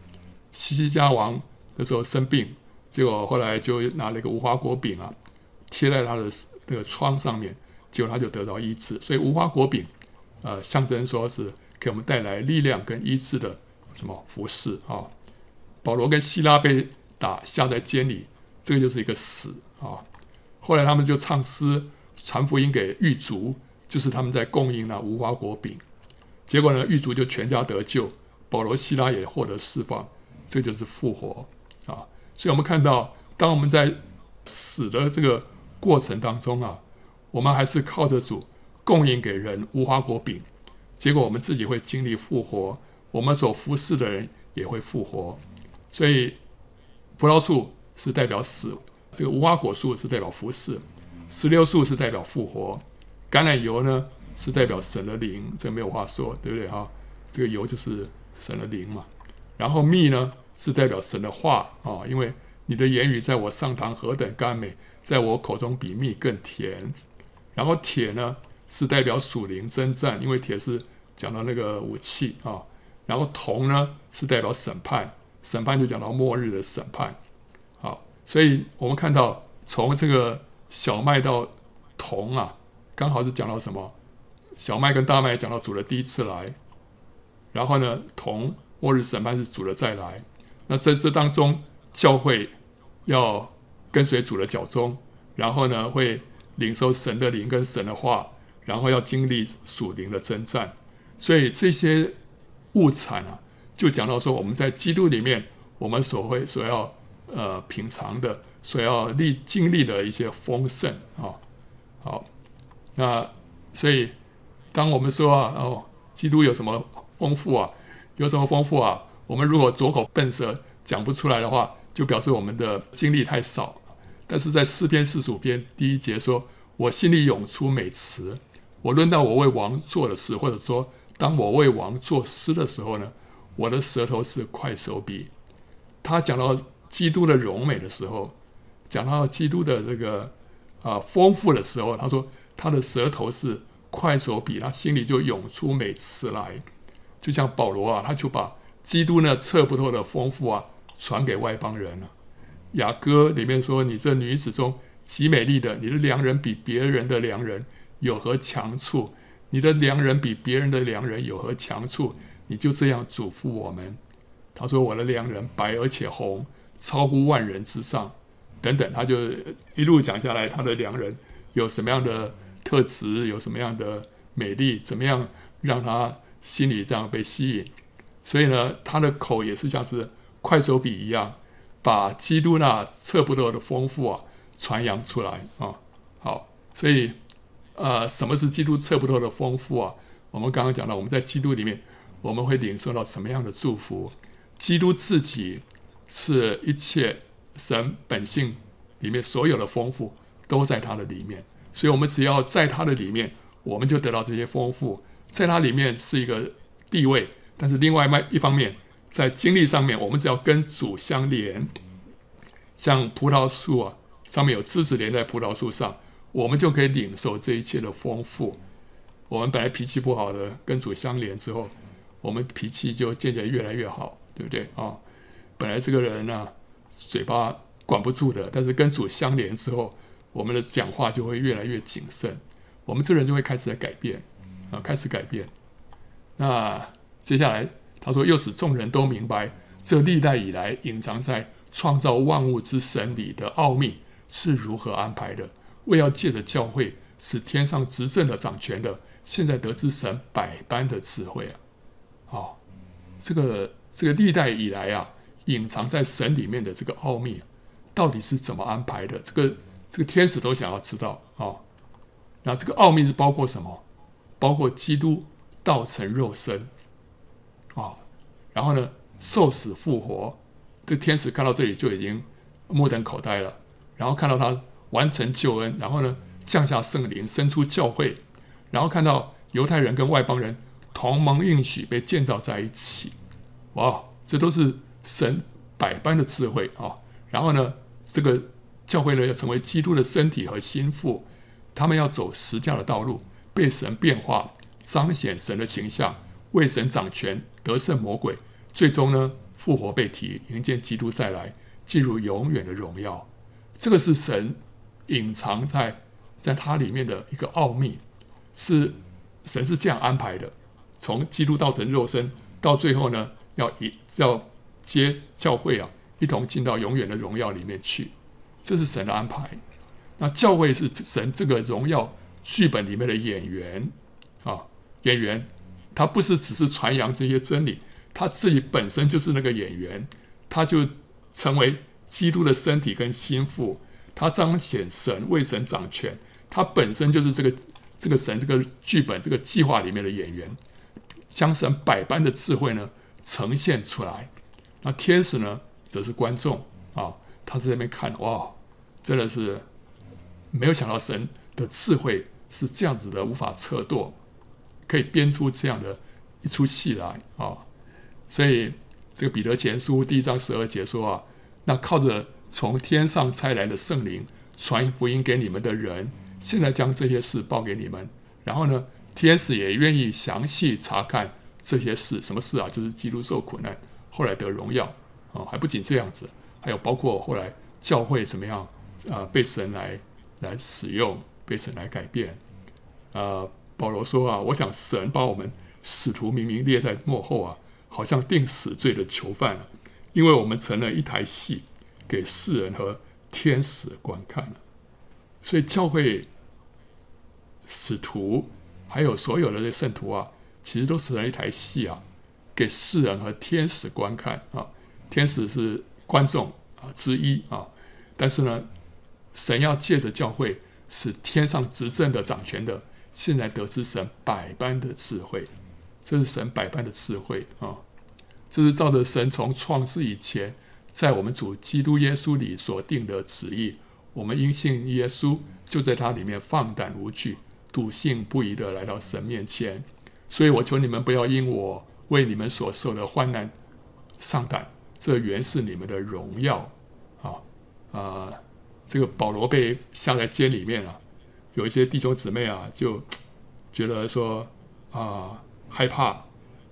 西西家王那时候生病。结果后来就拿了一个无花果饼啊，贴在他的那个疮上面，结果他就得到医治。所以无花果饼，呃，象征说是给我们带来力量跟医治的什么服侍啊。保罗跟希拉被打下在监里，这个就是一个死啊。后来他们就唱诗传福音给狱卒，就是他们在供应那无花果饼。结果呢，狱卒就全家得救，保罗、希拉也获得释放。这就是复活啊。所以我们看到，当我们在死的这个过程当中啊，我们还是靠着主供应给人无花果饼，结果我们自己会经历复活，我们所服侍的人也会复活。所以，葡萄树是代表死，这个无花果树是代表服侍，石榴树是代表复活，橄榄油呢是代表神的灵，这没有话说，对不对哈？这个油就是神的灵嘛。然后蜜呢是代表神的话啊，因为你的言语在我上膛何等甘美，在我口中比蜜更甜。然后铁呢是代表属灵征战，因为铁是讲到那个武器啊。然后铜呢是代表审判。审判就讲到末日的审判，好，所以我们看到从这个小麦到铜啊，刚好是讲到什么？小麦跟大麦讲到主的第一次来，然后呢，铜末日审判是主的再来。那在这当中，教会要跟随主的脚踪，然后呢，会领受神的灵跟神的话，然后要经历属灵的征战。所以这些物产啊。就讲到说，我们在基督里面，我们所会所要呃品尝的，所要历经历的一些丰盛啊，好，那所以当我们说啊，哦，基督有什么丰富啊，有什么丰富啊，我们如果拙口笨舌讲不出来的话，就表示我们的经历太少。但是在诗篇四十五篇第一节说，我心里涌出美词，我论到我为王做的事，或者说当我为王作诗的时候呢，我的舌头是快手笔。他讲到基督的荣美的时候，讲到基督的这个啊丰富的时候，他说他的舌头是快手笔，他心里就涌出美词来。就像保罗啊，他就把基督那测不透的丰富啊传给外邦人了。雅歌里面说：“你这女子中极美丽的，你的良人比别人的良人有何强处？你的良人比别人的良人有何强处？”你就这样嘱咐我们，他说：“我的良人白而且红，超乎万人之上。”等等，他就一路讲下来，他的良人有什么样的特质，有什么样的美丽，怎么样让他心里这样被吸引。所以呢，他的口也是像是快手笔一样，把基督那测不透的丰富啊传扬出来啊。好，所以呃，什么是基督测不透的丰富啊？我们刚刚讲到，我们在基督里面。我们会领受到什么样的祝福？基督自己是一切神本性里面所有的丰富，都在他的里面。所以，我们只要在他的里面，我们就得到这些丰富。在他里面是一个地位，但是另外一方面，在经历上面，我们只要跟主相连，像葡萄树啊，上面有枝子连在葡萄树上，我们就可以领受这一切的丰富。我们本来脾气不好的，跟主相连之后。我们脾气就渐渐越来越好，对不对啊、本来这个人呢、嘴巴管不住的，但是跟主相连之后，我们的讲话就会越来越谨慎，我们这人就会开始在改变啊，开始改变。那接下来他说，又使众人都明白，这历代以来隐藏在创造万物之神里的奥秘是如何安排的，为要借着教会使天上执政的掌权的，现在得知神百般的智慧啊。哦，这个这个历代以来啊，隐藏在神里面的这个奥秘，到底是怎么安排的？这个这个天使都想要知道啊、那这个奥秘是包括什么？包括基督道成肉身啊、然后呢，受死复活。这天使看到这里就已经目瞪口呆了，然后看到他完成救恩，然后呢，降下圣灵，生出教会，然后看到犹太人跟外邦人。同盟应许被建造在一起，哇，这都是神百般的智慧啊！然后呢，这个教会呢要成为基督的身体和心腹，他们要走十架的道路，被神变化，彰显神的形象，为神掌权，得胜魔鬼，最终呢复活被提，迎接基督再来，进入永远的荣耀。这个是神隐藏在在它里面的一个奥秘，是神是这样安排的。从基督道成肉身，到最后呢，要一要接教会啊，一同进到永远的荣耀里面去，这是神的安排。那教会是神这个荣耀剧本里面的演员啊，演员，他不是只是传扬这些真理，他自己本身就是那个演员，他就成为基督的身体跟心腹，他彰显神为神掌权，他本身就是这个这个神这个剧本这个计划里面的演员，将神百般的智慧呢呈现出来。那天使呢，则是观众啊，他在那边看，哇，真的是。没有想到神的智慧是这样子的，无法测度，可以编出这样的一出戏来啊！所以这个彼得前书第一章十二节说啊，那靠着从天上差来的圣灵传福音给你们的人，现在将这些事报给你们。然后呢，天使也愿意详细查看这些事，什么事啊？就是基督受苦难，后来得荣耀啊！还不仅这样子，还有包括后来教会怎么样啊、被神来。来使用，被神来改变。呃，保罗说啊，我想神把我们使徒明明列在幕后啊，好像定死罪的囚犯了，因为我们成了一台戏，给世人和天使观看了。所以教会、使徒还有所有的这圣徒啊，其实都成了一台戏啊，给世人和天使观看啊。天使是观众啊之一啊，但是呢。神要借着教会，使天上执政的掌权的，现在得知神百般的智慧，这是神百般的智慧啊！这是照着神从创世以前，在我们主基督耶稣里所定的旨意。我们因信耶稣，就在他里面放胆无惧，笃信不疑的来到神面前。所以我求你们不要因我为你们所受的患难丧胆，这原是你们的荣耀啊啊！这个保罗被下在监里面了，有一些弟兄姊妹啊，就觉得说啊害怕，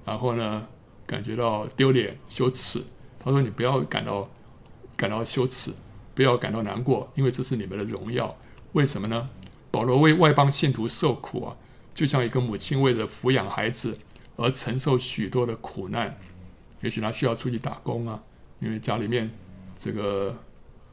然后呢感觉到丢脸羞耻。他说：“你不要感到感到羞耻，不要感到难过，因为这是你们的荣耀。为什么呢？保罗为外邦信徒受苦啊，就像一个母亲为了抚养孩子而承受许多的苦难。也许他需要出去打工啊，因为家里面这个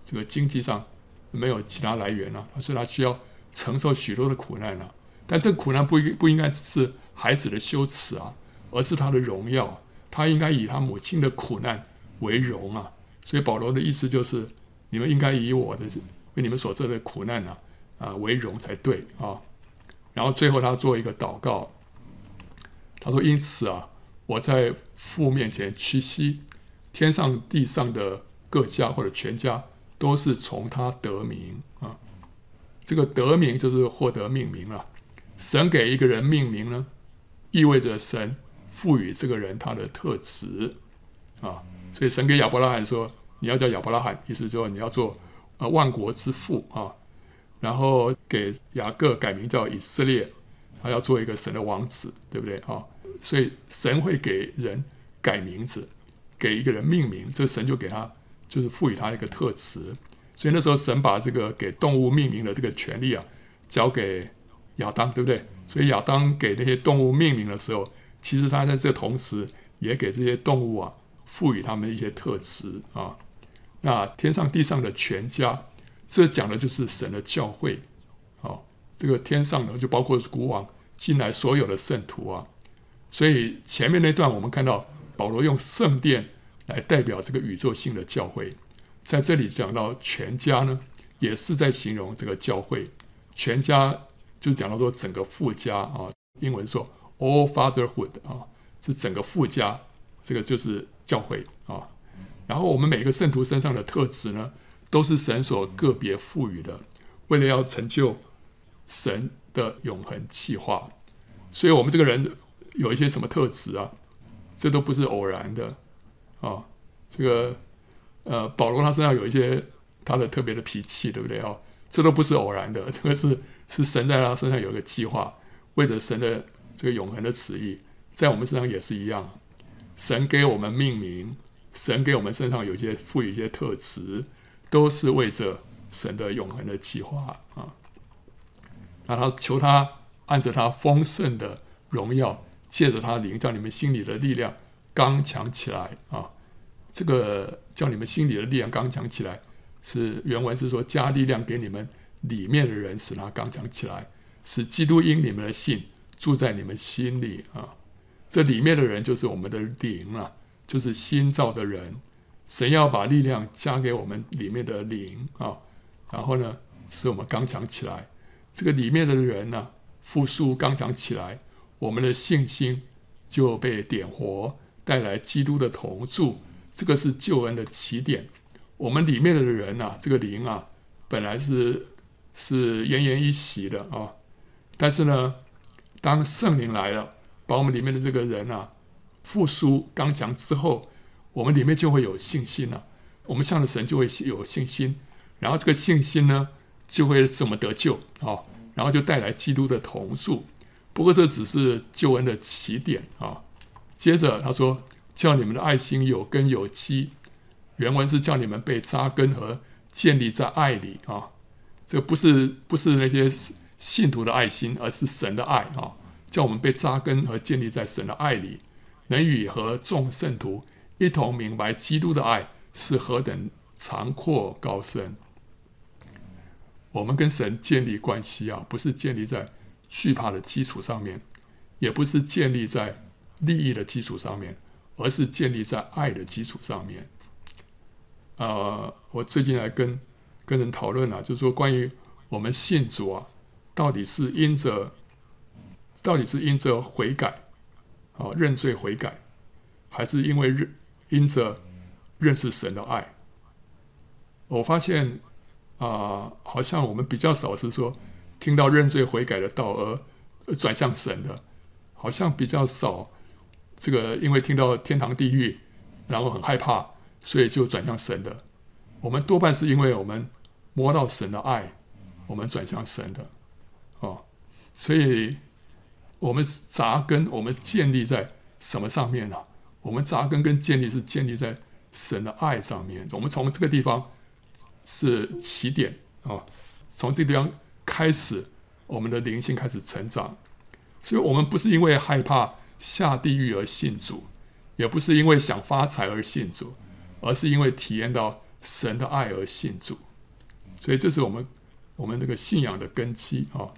这个经济上。”没有其他来源了，所以他需要承受许多的苦难了。但这苦难不应不应该只是孩子的羞耻啊，而是他的荣耀。他应该以他母亲的苦难为荣啊。所以保罗的意思就是，你们应该以我的为你们所受的苦难呢啊为荣才对啊。然后最后他做一个祷告，他说：“因此啊，我在父面前屈膝，天上地上的各家或者全家。”都是从他得名啊，这个得名就是获得命名了。神给一个人命名呢，意味着神赋予这个人他的特质啊。所以神给亚伯拉罕说：“你要叫亚伯拉罕，意思说你要做呃万国之父啊。”然后给雅各改名叫以色列，他要做一个神的王子，对不对啊？所以神会给人改名字，给一个人命名，这神就给他。就是赋予他一个特词，所以那时候神把这个给动物命名的这个权利啊，交给亚当，对不对？所以亚当给那些动物命名的时候，其实他在这同时也给这些动物啊，赋予他们一些特质啊。那天上地上的全家，这讲的就是神的教会啊。这个天上的就包括古往今来所有的圣徒啊。所以前面那段我们看到保罗用圣殿。来代表这个宇宙性的教会，在这里讲到全家呢，也是在形容这个教会。全家就讲到说整个富家啊，英文说 all fatherhood 啊，是整个富家，这个就是教会啊。然后我们每个圣徒身上的特质呢，都是神所个别赋予的，为了要成就神的永恒计划。所以，我们这个人有一些什么特质啊？这都不是偶然的。啊、这个呃，保罗他身上有一些他的特别的脾气，对不对啊、这都不是偶然的，这个是是神在他身上有一个计划，为着神的这个永恒的旨意，在我们身上也是一样。神给我们命名，神给我们身上有些赋予一些特质，都是为着神的永恒的计划啊。那他求他按着他丰盛的荣耀，借着他灵，叫你们心里的力量刚强起来啊。这个叫你们心里的力量刚强起来，是原文是说加力量给你们里面的人，使他刚强起来，使基督因你们的信住在你们心里啊。这里面的人就是我们的灵啊，就是新造的人。神要把力量加给我们里面的灵啊，然后呢，使我们刚强起来。这个里面的人呢，复苏刚强起来，我们的信心就被点活，带来基督的同住。这个是救恩的起点。我们里面的人呐、啊，这个灵啊，本来是是奄奄一息的啊，但是呢，当圣灵来了，把我们里面的这个人啊复苏刚强之后，我们里面就会有信心了、我们向着神就会有信心，然后这个信心呢，就会使我们得救啊，然后就带来基督的同住。不过这只是救恩的起点啊。接着他说。叫你们的爱心有根有基，原文是叫你们被扎根和建立在爱里啊。这个不是不是那些信徒的爱心，而是神的爱啊。叫我们被扎根和建立在神的爱里，能与和众圣徒一同明白基督的爱是何等长阔高深。我们跟神建立关系啊，不是建立在惧怕的基础上面，也不是建立在利益的基础上面。而是建立在爱的基础上面。呃，我最近来跟跟人讨论啊，就是说关于我们信主啊，到底是因着，到底是因着悔改，啊，认罪悔改，还是因为认因着认识神的爱？我发现啊，好像我们比较少是说听到认罪悔改的道而转向神的，好像比较少。这个因为听到天堂地狱，然后很害怕，所以就转向神的。我们多半是因为我们摸到神的爱，我们转向神的。哦，所以我们扎根，我们建立在什么上面呢？我们扎根跟建立是建立在神的爱上面。我们从这个地方是起点啊，从这个地方开始，我们的灵性开始成长。所以，我们不是因为害怕。下地狱而信主，也不是因为想发财而信主，而是因为体验到神的爱而信主。所以这是我们我们那个信仰的根基啊，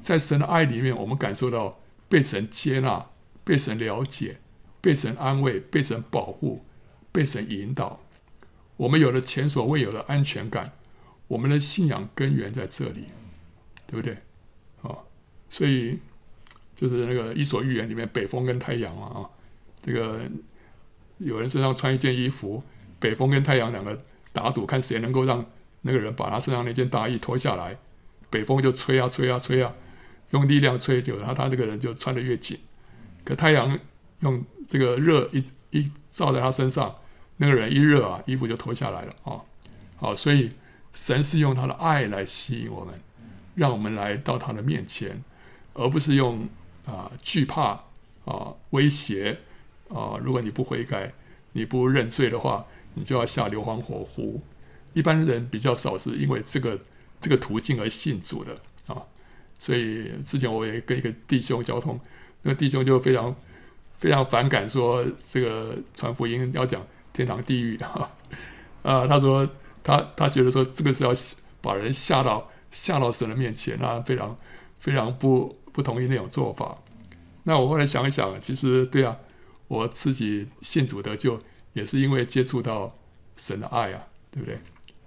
在神的爱里面，我们感受到被神接纳、被神了解、被神安慰、被神保护、被神引导。我们有了前所未有的安全感，我们的信仰根源在这里，对不对？啊，所以。就是那个《伊索寓言》里面北风跟太阳嘛啊，这个有人身上穿一件衣服，北风跟太阳两个打赌，看谁能够让那个人把他身上那件大衣脱下来。北风就吹啊吹啊吹啊，用力量吹久了，他他这个人就穿得越紧。可太阳用这个热一一照在他身上，那个人一热啊，衣服就脱下来了啊。好，所以神是用他的爱来吸引我们，让我们来到他的面前，而不是用。啊，惧怕啊，威胁啊！如果你不悔改，你不认罪的话，你就要下硫磺火湖。一般人比较少是因为这个这个途径而信主的啊。所以之前我也跟一个弟兄交通，那个弟兄就非常非常反感，说这个传福音要讲天堂地狱啊。啊，他说他他觉得说这个是要把人吓到吓到神的面前，他非常非常不。不同意那种做法，那我后来想一想，其实对啊，我自己信主的就也是因为接触到神的爱啊，对不对？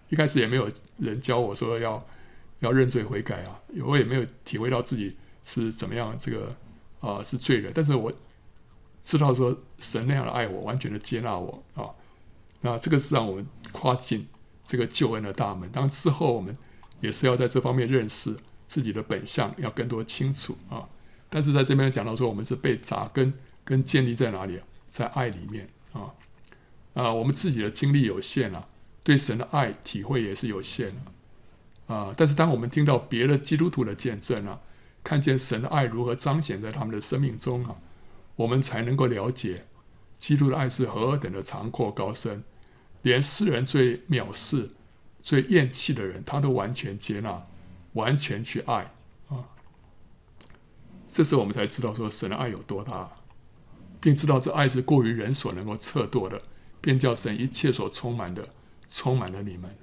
一开始也没有人教我说要要认罪悔改啊，我也没有体会到自己是怎么样这个啊、是罪人，但是我知道说神那样的爱我，完全的接纳我啊，那这个是让我们跨进这个救恩的大门。当之后我们也是要在这方面认识。自己的本相要更多清楚啊，但是在这边讲到说，我们是被扎根跟建立在哪里啊？在爱里面啊啊，我们自己的经历有限啊，对神的爱体会也是有限啊。啊但是当我们听到别的基督徒的见证啊，看见神的爱如何彰显在他们的生命中啊，我们才能够了解基督的爱是何等的长阔高深，连世人最藐视、最厌弃的人，他都完全接纳。完全去爱啊！这时我们才知道说神的爱有多大并知道这爱是过于人所能够测度的，便叫神一切所充满的充满了你们。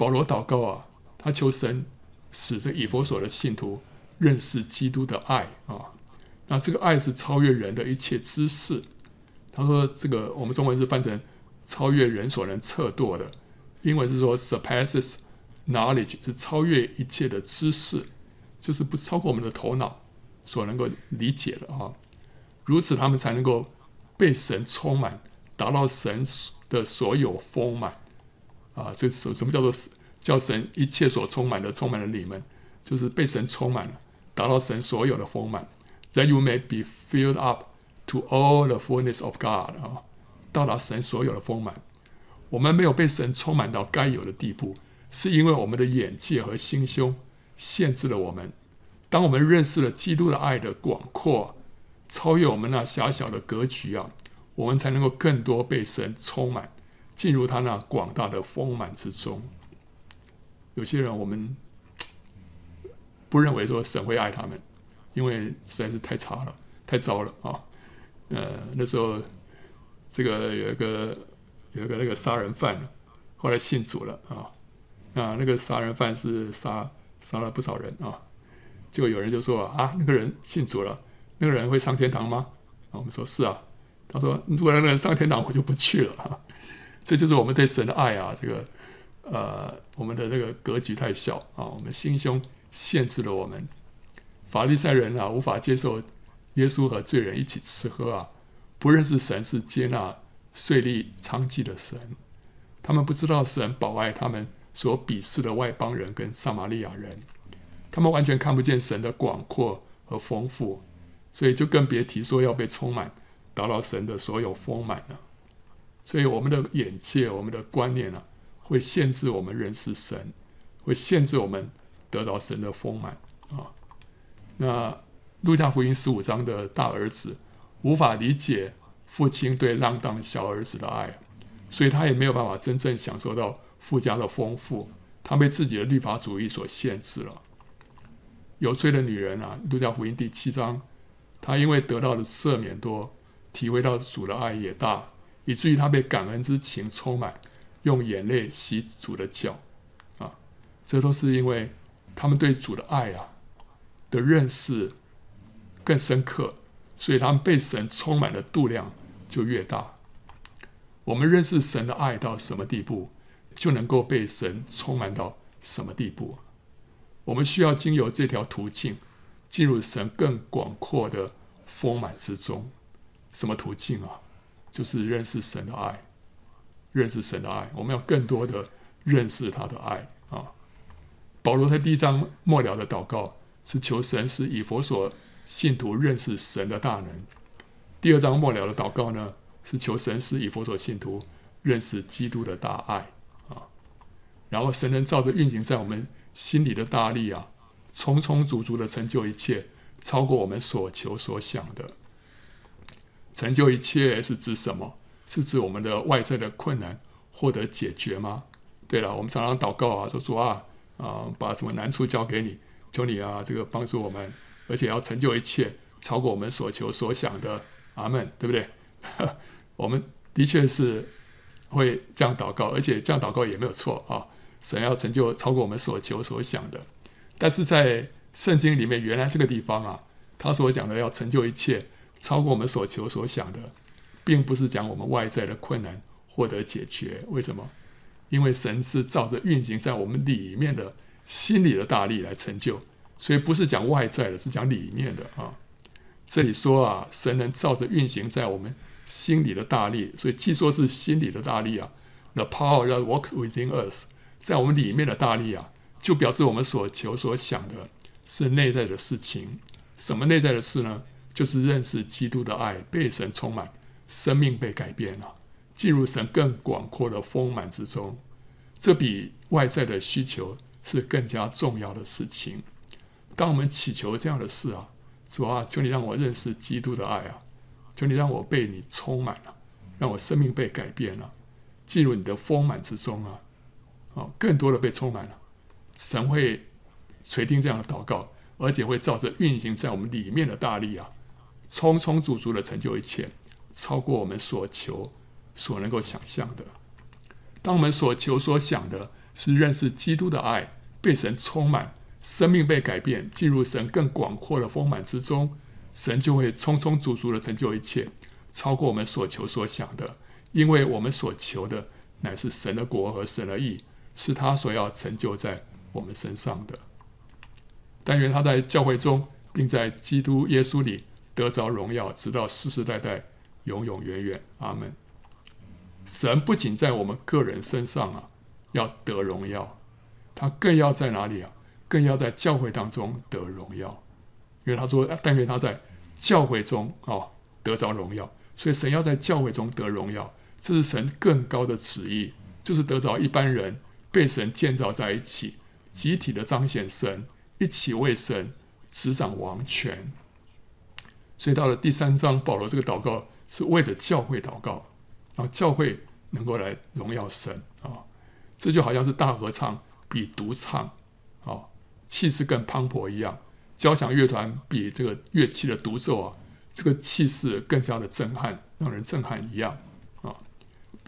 保罗祷告啊，他求神使这以弗所的信徒认识基督的爱啊，那这个爱是超越人的一切知识。他说这个我们中文是翻成超越人所能测度的，英文是说 surpasses knowledge，是超越一切的知识，就是不超过我们的头脑所能够理解的啊。如此，他们才能够被神充满，达到神的所有丰满。啊，这什什么叫做叫神一切所充满的充满了你们，就是被神充满了，达到神所有的丰满。That you may be filled up to all the fullness of God 啊，到达神所有的丰满。我们没有被神充满到该有的地步，是因为我们的眼界和心胸限制了我们。当我们认识了基督的爱的广阔，超越我们那狭小的格局啊，我们才能够更多被神充满。进入他那广大的丰满之中。有些人我们不认为说神会爱他们，因为实在是太差了，太糟了啊！呃，那时候这个有一个有一个那个杀人犯，后来信主了啊。那那个杀人犯是杀杀了不少人啊。结果有人就说啊，那个人信主了，那个人会上天堂吗？我们说是啊。他说，如果那个人上天堂，我就不去了。这就是我们对神的爱啊！这个，呃，我们的这个格局太小啊，我们心胸限制了我们。法利赛人啊，无法接受耶稣和罪人一起吃喝啊，不认识神是接纳税吏娼妓的神，他们不知道神保爱他们所鄙视的外邦人跟撒玛利亚人，他们完全看不见神的广阔和丰富，所以就更别提说要被充满，达到神的所有丰满了。所以，我们的眼界、我们的观念呢、会限制我们认识神，会限制我们得到神的丰满啊。那路加福音十五章的大儿子无法理解父亲对浪荡小儿子的爱，所以他也没有办法真正享受到富家的丰富，他被自己的律法主义所限制了。有罪的女人啊，路加福音第七章，她因为得到的赦免多，体会到主的爱也大。以至于他被感恩之情充满，用眼泪洗主的脚，啊，这都是因为他们对主的爱啊的认识更深刻，所以他们被神充满的度量就越大。我们认识神的爱到什么地步，就能够被神充满到什么地步。我们需要经由这条途径，进入神更广阔的丰满之中。什么途径啊？就是认识神的爱，认识神的爱，我们要更多的认识他的爱啊。保罗在第一章末了的祷告是求神使以佛所信徒认识神的大能，第二章末了的祷告呢是求神使以佛所信徒认识基督的大爱啊。然后神能照着运行在我们心里的大力啊，充充足足的成就一切，超过我们所求所想的。成就一切是指什么？是指我们的外在的困难获得解决吗？对了，我们常常祷告啊，说主啊，啊、把什么难处交给你，求你啊，这个帮助我们，而且要成就一切，超过我们所求所想的。阿门，对不对？我们的确是会这样祷告，而且这样祷告也没有错啊。神要成就超过我们所求所想的，但是在圣经里面，原来这个地方啊，他所讲的要成就一切。超过我们所求所想的，并不是讲我们外在的困难获得解决。为什么？因为神是照着运行在我们里面的心里的大力来成就，所以不是讲外在的，是讲里面的啊。这里说啊，神能照着运行在我们心里的大力，所以既说是心里的大力啊，the power that works within us，在我们里面的大力啊，就表示我们所求所想的是内在的事情。什么内在的事呢？就是认识基督的爱，被神充满，生命被改变了，进入神更广阔的丰满之中。这比外在的需求是更加重要的事情。当我们祈求这样的事啊，主啊，求你让我认识基督的爱啊，求你让我被你充满了，让我生命被改变了，进入你的丰满之中啊，啊，更多的被充满了。神会垂听这样的祷告，而且会照着运行在我们里面的大力啊。充充足足的成就一切，超过我们所求所能够想象的。当我们所求所想的是认识基督的爱，被神充满，生命被改变，进入神更广阔的丰满之中，神就会充充足足的成就一切，超过我们所求所想的。因为我们所求的乃是神的国和神的义，是他所要成就在我们身上的。但愿他在教会中，并在基督耶稣里得着荣耀，直到世世代代，永永远远。阿门。神不仅在我们个人身上啊，要得荣耀，他更要在哪里啊？更要在教会当中得荣耀。因为他说，但愿他在教会中啊得着荣耀，所以神要在教会中得荣耀，这是神更高的旨意，就是得着一般人被神建造在一起，集体的彰显神。一起为神执掌王权，所以到了第三章，保罗这个祷告是为了教会祷告，然后教会能够来荣耀神啊，这就好像是大合唱比独唱啊，气势更磅礴一样，交响乐团比这个乐器的独奏啊，这个气势更加的震撼，让人震撼一样啊。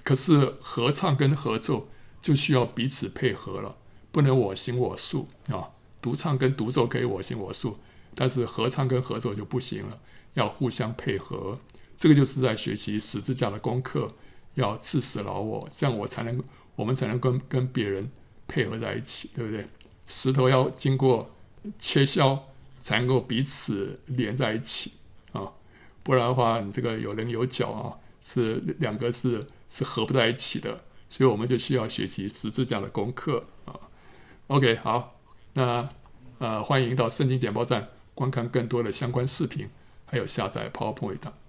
可是合唱跟合奏就需要彼此配合了，不能我行我素啊。独唱跟独奏可以我行我素，但是合唱跟合奏就不行了，要互相配合。这个就是在学习十字架的功课，要刺死老我，这样我才能，我们才能跟跟别人配合在一起，对不对？石头要经过切削，才能够彼此连在一起啊，不然的话，你这个有棱有角啊，是两个是是合不在一起的。所以我们就需要学习十字架的功课啊。OK，好。那呃，欢迎到圣经简报站观看更多的相关视频，还有下载 PowerPoint。